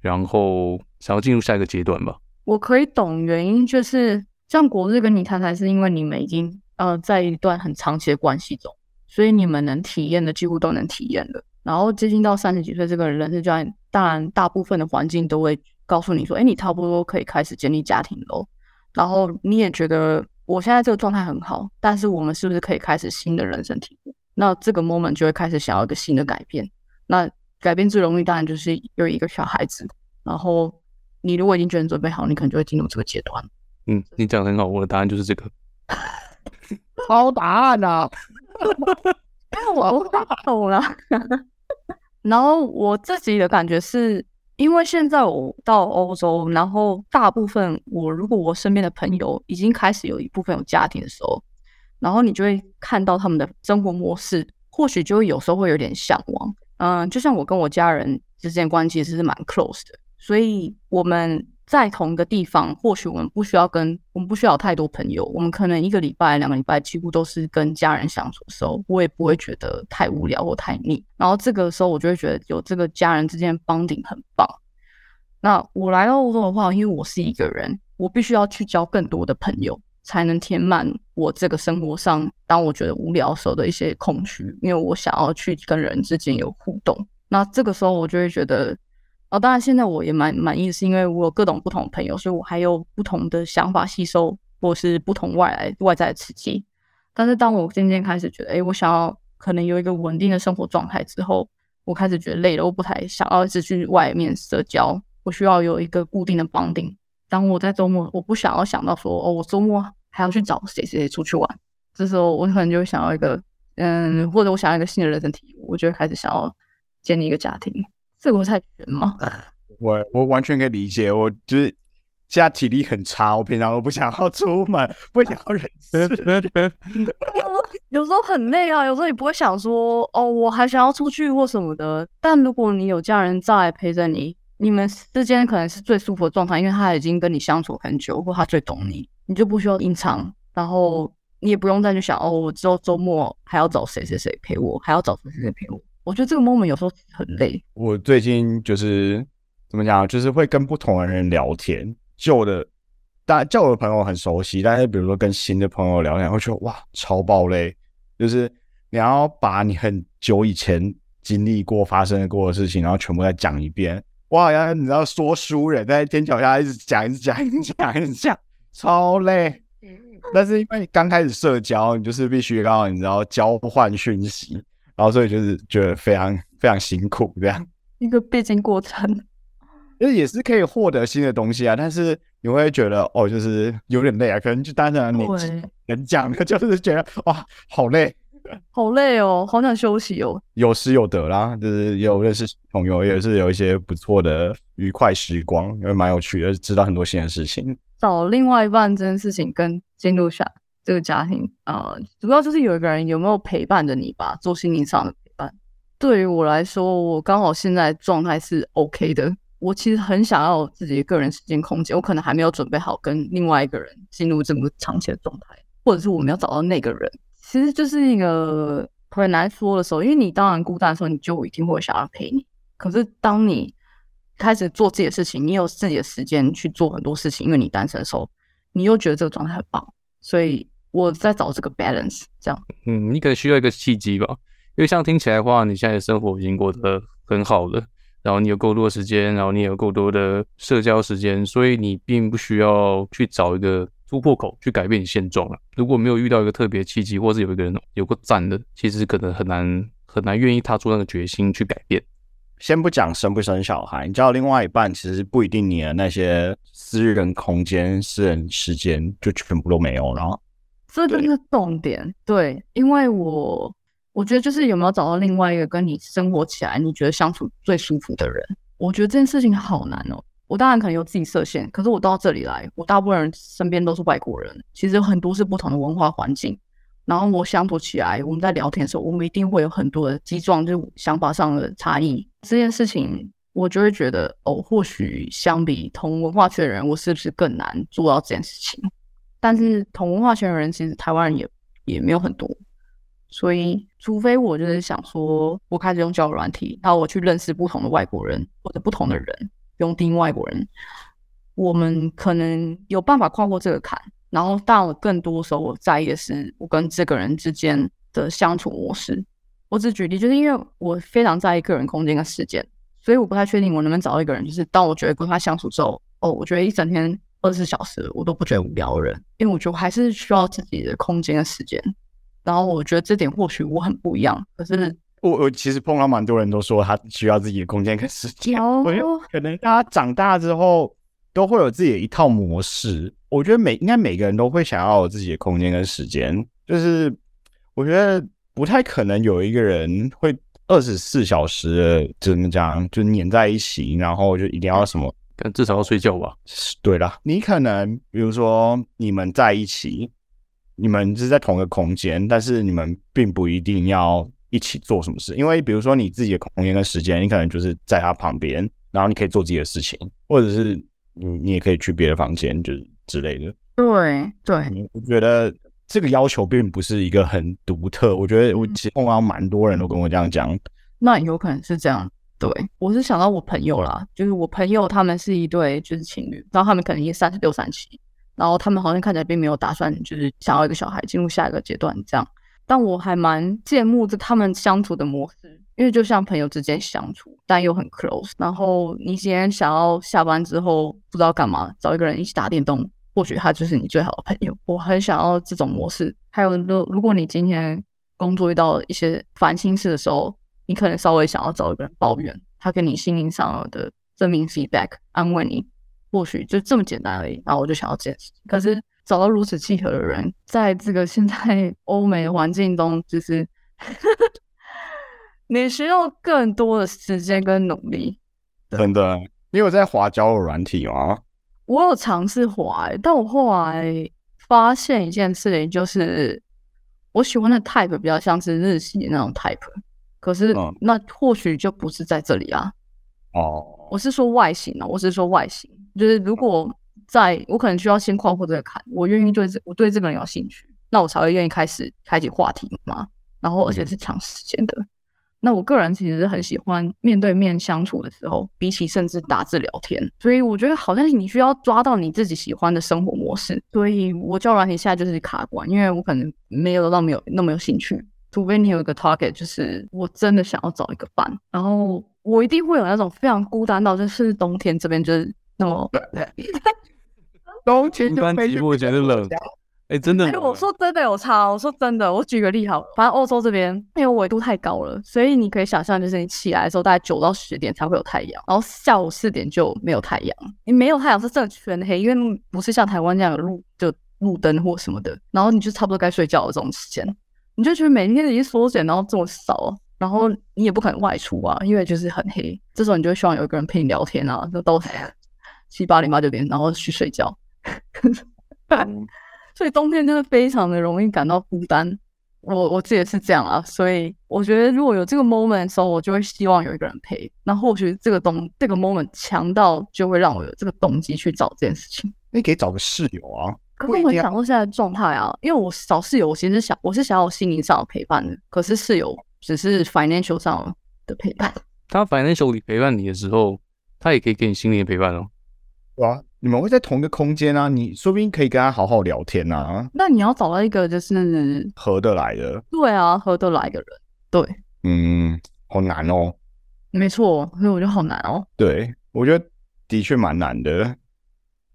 然后想要进入下一个阶段吧。我可以懂原因，就是像国日跟你太太，是因为你们已经呃在一段很长期的关系中，所以你们能体验的几乎都能体验了。然后接近到三十几岁这个人生阶段，当然大部分的环境都会告诉你说，哎，你差不多可以开始建立家庭喽。然后你也觉得我现在这个状态很好，但是我们是不是可以开始新的人生体验？那这个 moment 就会开始想要一个新的改变。那改变最容易当然就是有一个小孩子。然后你如果已经觉得准备好，你可能就会进入这个阶段。嗯，你讲的很好，我的答案就是这个。好答案啊！哎，我懂了。然后我自己的感觉是，因为现在我到欧洲，然后大部分我如果我身边的朋友已经开始有一部分有家庭的时候，然后你就会看到他们的生活模式，或许就会有时候会有点向往。嗯，就像我跟我家人之间关系其实是蛮 close 的，所以我们在同一个地方，或许我们不需要跟我们不需要太多朋友，我们可能一个礼拜、两个礼拜几乎都是跟家人相处的时候，我也不会觉得太无聊或太腻。然后这个时候，我就会觉得有这个家人之间的 bonding 很棒。那我来到欧洲的话，因为我是一个人，我必须要去交更多的朋友，才能填满我这个生活上当我觉得无聊时候的一些空虚。因为我想要去跟人之间有互动，那这个时候我就会觉得，哦，当然现在我也蛮满意，是因为我有各种不同的朋友，所以我还有不同的想法吸收，或是不同外来外在的刺激。但是当我渐渐开始觉得，哎，我想要可能有一个稳定的生活状态之后，我开始觉得累了，我不太想要一直去外面社交。我需要有一个固定的绑定。当我在周末，我不想要想到说，哦，我周末还要去找谁谁谁出去玩。这时候，我可能就会想要一个嗯，或者我想要一个新的人生体验，我就会开始想要建立一个家庭。这个我太悬吗？我我完全可以理解，我就是现在体力很差，我平常都不想要出门，不想要人。有时候很累啊，有时候你不会想说哦，我还想要出去或什么的。但如果你有家人在陪着你，你们之间可能是最舒服的状态，因为他已经跟你相处很久，或他最懂你，你就不需要隐藏，然后你也不用再去想哦，我之后周末还要找谁谁谁陪我，还要找谁谁谁陪我。我觉得这个 moment 有时候很累。我最近就是怎么讲，就是会跟不同的人聊天，旧的。但旧的朋友很熟悉，但是比如说跟新的朋友聊天，会觉得哇超爆累，就是你要把你很久以前经历过、发生过的事情，然后全部再讲一遍。哇，要你知道说书人在天桥下一直讲、一直讲、一直讲、一直讲，超累。但是因为刚开始社交，你就是必须要你知道交换讯息，然后所以就是觉得非常非常辛苦这样一个必经过程。就是也是可以获得新的东西啊，但是你会觉得哦，就是有点累啊，可能就单纯你能讲的，就是觉得哇，好累，好累哦，好想休息哦。有失有得啦，就是有认识朋友，也是有一些不错的愉快时光，因为蛮有趣的，知道很多新的事情。找另外一半这件事情跟进入下这个家庭啊，主要就是有一个人有没有陪伴着你吧，做心灵上的陪伴。对于我来说，我刚好现在状态是 OK 的。我其实很想要自己的个人时间空间，我可能还没有准备好跟另外一个人进入这么长期的状态，或者是我们要找到那个人，其实就是一个很难说的时候。因为你当然孤单的时候，你就一定会想要陪你。可是当你开始做自己的事情，你有自己的时间去做很多事情，因为你单身的时候，你又觉得这个状态很棒。所以我在找这个 balance，这样。嗯，你可能需要一个契机吧，因为像听起来的话，你现在的生活已经过得很好了。然后你有够多的时间，然后你有够多的社交时间，所以你并不需要去找一个突破口去改变你现状了。如果没有遇到一个特别契机，或是有一个人有个赞的，其实可能很难很难愿意踏出那个决心去改变。先不讲生不生小孩，你知道另外一半其实不一定你的那些私人空间、私人时间就全部都没有了。这就是重点，对，因为我。我觉得就是有没有找到另外一个跟你生活起来，你觉得相处最舒服的人。我觉得这件事情好难哦。我当然可能有自己设限，可是我到这里来，我大部分人身边都是外国人，其实有很多是不同的文化环境。然后我相处起来，我们在聊天的时候，我们一定会有很多的激撞，就是想法上的差异。这件事情，我就会觉得哦，或许相比同文化圈的人，我是不是更难做到这件事情？但是同文化圈的人，其实台湾人也也没有很多。所以，除非我就是想说，我开始用交友软体，然后我去认识不同的外国人或者不同的人，用盯外国人，我们可能有办法跨过这个坎。然后，但我更多时候我在意的是我跟这个人之间的相处模式。我只举例，就是因为我非常在意个人空间跟时间，所以我不太确定我能不能找到一个人，就是当我觉得跟他相处之后，哦，我觉得一整天二十四小时我都不觉得无聊人，因为我觉得我还是需要自己的空间跟时间。然后我觉得这点或许我很不一样，可是我我其实碰到蛮多人都说他需要自己的空间跟时间。我觉得可能大家长大之后都会有自己的一套模式。我觉得每应该每个人都会想要有自己的空间跟时间。就是我觉得不太可能有一个人会二十四小时怎么讲就黏在一起，然后就一定要什么，至少要睡觉吧。对啦，你可能比如说你们在一起。你们是在同一个空间，但是你们并不一定要一起做什么事，因为比如说你自己的空间跟时间，你可能就是在他旁边，然后你可以做自己的事情，或者是你你也可以去别的房间，就是之类的。对对，我觉得这个要求并不是一个很独特，我觉得我其实碰到蛮多人都跟我这样讲。那有可能是这样，对我是想到我朋友啦，就是我朋友他们是一对就是情侣，然后他们可能已经三十六、三七。然后他们好像看起来并没有打算，就是想要一个小孩进入下一个阶段这样。但我还蛮羡慕着他们相处的模式，因为就像朋友之间相处，但又很 close。然后你今天想要下班之后不知道干嘛，找一个人一起打电动，或许他就是你最好的朋友。我很想要这种模式。还有，如如果你今天工作遇到一些烦心事的时候，你可能稍微想要找一个人抱怨，他给你心灵上的正面 feedback，安慰你。或许就这么简单而已，然后我就想要这件事情。可是找到如此契合的人，在这个现在欧美环境中，就是 你需要更多的时间跟努力。真的，你有在滑交友软体吗？我有尝试滑、欸，但我后来发现一件事情，就是我喜欢的 type 比较像是日系的那种 type，可是嗯那或许就不是在这里啊。哦，我是说外形啊，我是说外形，就是如果在我可能需要先跨过这个坎，我愿意对这我对这个人有兴趣，那我才会愿意开始开启话题嘛。然后而且是长时间的。那我个人其实是很喜欢面对面相处的时候，比起甚至打字聊天，所以我觉得好像你需要抓到你自己喜欢的生活模式。所以我教软体现在就是卡关，因为我可能没有到没有那么有兴趣，除非你有一个 target，就是我真的想要找一个伴，然后我一定会有那种非常孤单到，就是冬天这边就是那么。冬天一般寂寞觉得冷，哎，真的哎、，我说真的有差。我说真的，我举个例好了，反正欧洲这边因为纬度太高了，所以你可以想象，就是你起来的时候大概九到十点才会有太阳，然后下午四点就没有太阳。你没有太阳是真的全黑，因为不是像台湾这样有路就路灯或什么的，然后你就差不多该睡觉的这种时间，你就觉得每天已经缩减，然后这么少，然后你也不可能外出啊，因为就是很黑。这时候你就希望有一个人陪你聊天啊，就都 七八点八九点，然后去睡觉。所以冬天真的非常的容易感到孤单。我我自己也是这样啊，所以我觉得如果有这个 moment 的时候，我就会希望有一个人陪。那或许这个东这个 moment 强到就会让我有这个动机去找这件事情。你可以找个室友啊。可是我很不一定要享受现在的状态啊，因为我找室友，我其实想我是想要有心灵上的陪伴的，可是室友只是 financial 上的陪伴。他 financial 里陪伴你的时候，他也可以给你心灵的陪伴哦。对啊，你们会在同一个空间啊，你说不定可以跟他好好聊天啊，那你要找到一个就是合得来的。对啊合得来的人，对，嗯，好难哦。没错，所以我觉得好难哦。对，我觉得的确蛮难的。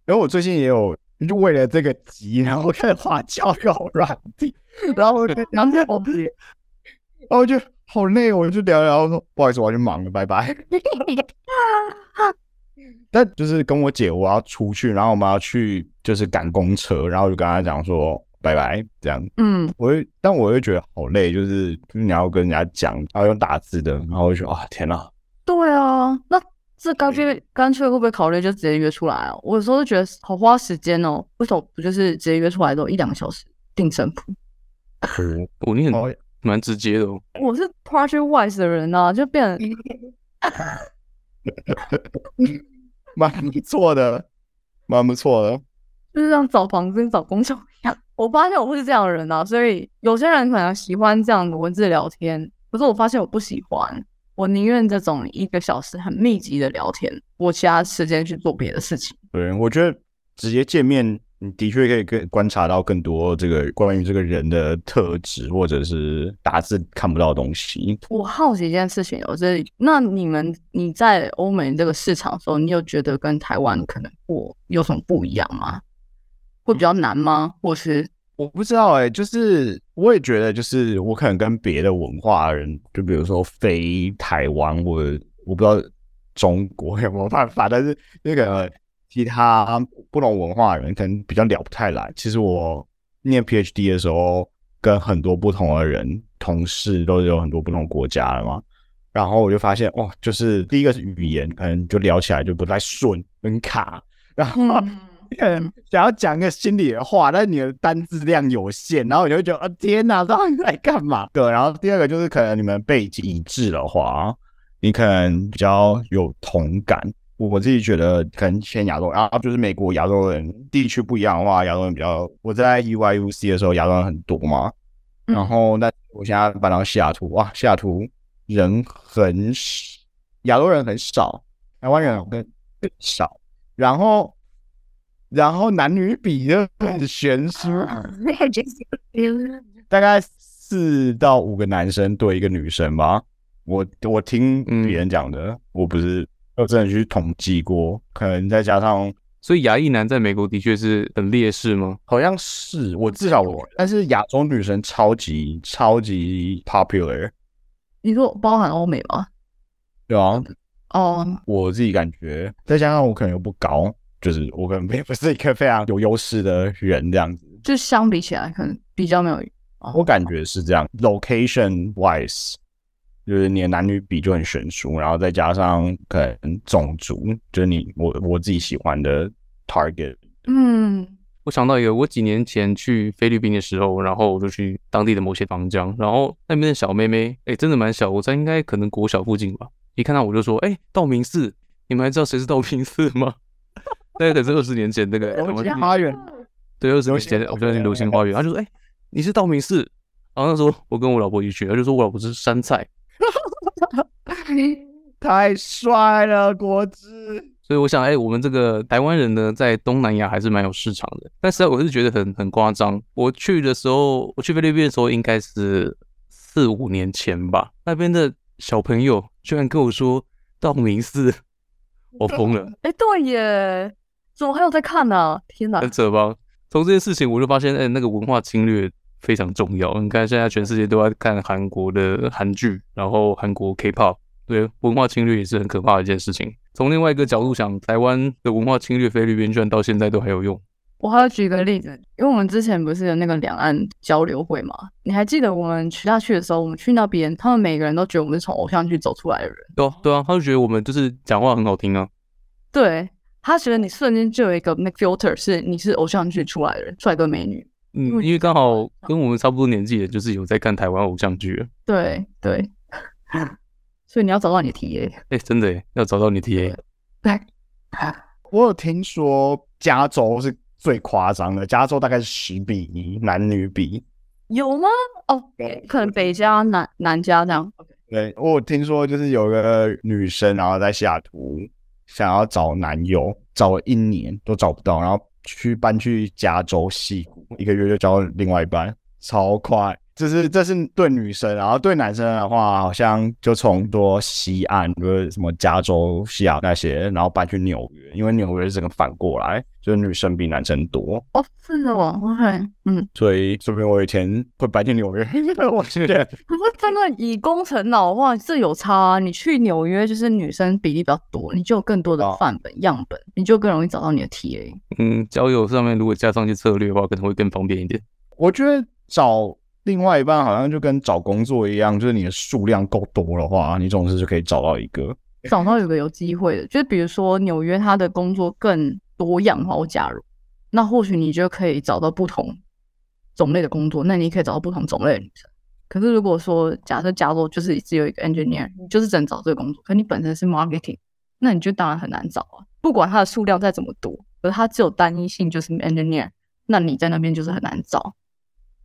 然后我最近也有就为了这个急，然后开始画交友软体，然后我就然后我然后就好累，我就聊聊说不好意思，我要去忙了，拜拜。但就是跟我姐，我要出去，然后我们要去就是赶公车，然后我就跟她讲说拜拜，这样。嗯，我会，但我会觉得好累，就是就是你要跟人家讲，然后用打字的，然后我就觉得啊天哪，对啊，那这干脆干脆会不会考虑就直接约出来啊？我有时候就觉得好花时间哦，为什么不就是直接约出来都一两个小时定神谱？哦，你很哦蛮直接的哦。我是 project wise 的人啊，就变成 蛮不错的，蛮不错的。就是像找房子跟找工作一样。我发现我不是这样的人啊，所以有些人可能喜欢这样的文字聊天，可是我发现我不喜欢，我宁愿这种一个小时很密集的聊天，我其他时间去做别的事情。对，我觉得直接见面，你的确可以更观察到更多这个关于这个人的特质，或者是打字看不到的东西。我好奇一件事情我，这那你们你在欧美这个市场的时候，你有觉得跟台湾可能或有什么不一样吗？会比较难吗？或是我不知道哎、就是我也觉得，就是我可能跟别的文化人，就比如说非台湾我我不知道中国有没有办法，但是那个其他不同文化的人可能比较聊不太来。其实我念 PhD 的时候，跟很多不同的人同事都有很多不同国家的嘛，然后我就发现，哇，就是第一个是语言，可能就聊起来就不太顺，很卡，然后。嗯想要讲个心里的话，但是你的单字量有限，然后你就会觉得啊天哪，到底在干嘛？对，然后第二个就是可能你们背景一致的话，你可能比较有同感。我自己觉得可能偏亚洲啊，就是美国亚洲人地区不一样的话，亚洲人比较。我在 UYUC 的时候，亚洲人很多嘛，嗯然后那我现在搬到西雅图，哇，西雅图人很少，亚洲人很少，台湾人更更少，然后。然后男女比就很悬殊，大概四到五个男生对一个女生吧。我我听别人讲的，我不是有真的去统计过，可能再加上所以亚裔男在美国的确是很劣势吗？好像是我至少我，但是亚洲女生超级超级 popular，你说包含欧美吗？对啊，哦，我自己感觉，再加上我可能又不高，就是我可能也不是一个非常有优势的人这样子。就相比起来，可能比较没有我感觉是这样，location wise，就是你的男女比就很悬殊，然后再加上可能种族，就是你我我自己喜欢的 target。嗯，我想到一个，我几年前去菲律宾的时候，然后我就去当地的某些房江，然后那边的小妹妹，哎，真的蛮小，我在应该可能国小附近吧。一看到我就说，哎，道明寺，你们还知道谁是道明寺吗？那个可是二十年前那个流星花园，对，二十年前我在流星花园，他就说，哎。你是道明寺，然后那时候我跟我老婆一起去，他就说我老婆是山菜，太帅了，果汁。所以我想，哎，我们这个台湾人呢，在东南亚还是蛮有市场的。但是我是觉得很很夸张。我去的时候，我去菲律宾的时候，应该是四五年前吧。那边的小朋友居然跟我说道明寺，我疯了。哎，对耶，怎么还有在看呢？天哪，很扯吧？从这件事情，我就发现，哎，那个文化侵略。非常重要。你看，现在全世界都在看韩国的韩剧，然后韩国 K-pop，对文化侵略也是很可怕的一件事情。从另外一个角度想，台湾的文化侵略菲律宾，居然到现在都还有用。我还要举个例子，因为我们之前不是有那个两岸交流会嘛？你还记得我们去下去的时候，我们去那边，他们每个人都觉得我们是从偶像剧走出来的人。对对啊，他就觉得我们就是讲话很好听啊。对他觉得你瞬间就有一个那 filter，是你是偶像剧出来的人，帅哥美女。嗯，因为刚好跟我们差不多年纪的，就是有在看台湾偶像剧。对对，所以你要找到你的 TA。哎，真的要找到你 TA。对，我有听说加州是最夸张的，加州大概是十比一男女比。有吗？哦，可能北加南南加这样。对，我有听说就是有个女生，然后在西雅图想要找男友，找了一年都找不到，然后。去搬去加州西谷，一个月就交另外一半，超快。这是这是对女生，然后对男生的话，好像就从多西岸，比如什么加州、西雅那些，然后搬去纽约，因为纽约整个反过来，就是女生比男生多。哦，是的哦，OK，嗯，所以说明我以前会搬去纽约，我现在不是真的以工程脑的话，这有差。你去纽约就是女生比例比较多，你就有更多的范本样本，你就更容易找到你的 TA。嗯，交友上面如果加上一些策略的话，可能会更方便一点。我觉得找。另外一半好像就跟找工作一样，就是你的数量够多的话，你总是就可以找到一个。找到有个有机会的，就是比如说纽约，他的工作更多样化。我假如，那或许你就可以找到不同种类的工作，那你可以找到不同种类的女生。可是如果说假设加入就是只有一个 engineer，你就是只能找这个工作，可你本身是 marketing，那你就当然很难找啊。不管它的数量再怎么多，而它只有单一性就是 engineer，那你在那边就是很难找。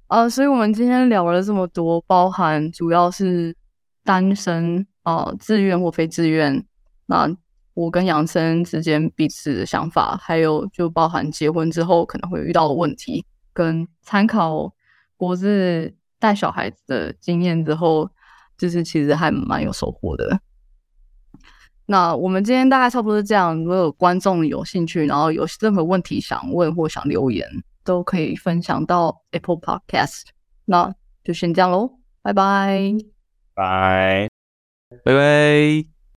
呃，所以我们今天聊了这么多，包含主要是单身啊，自愿或非自愿，那我跟杨生之间彼此的想法，还有就包含结婚之后可能会遇到的问题，跟参考国字带小孩子的经验之后，就是其实还蛮有收获的。那我们今天大概差不多是这样，如果有观众有兴趣，然后有任何问题想问或想留言。都可以分享到 Apple Podcast，那就先这样喽，拜拜，拜。拜拜。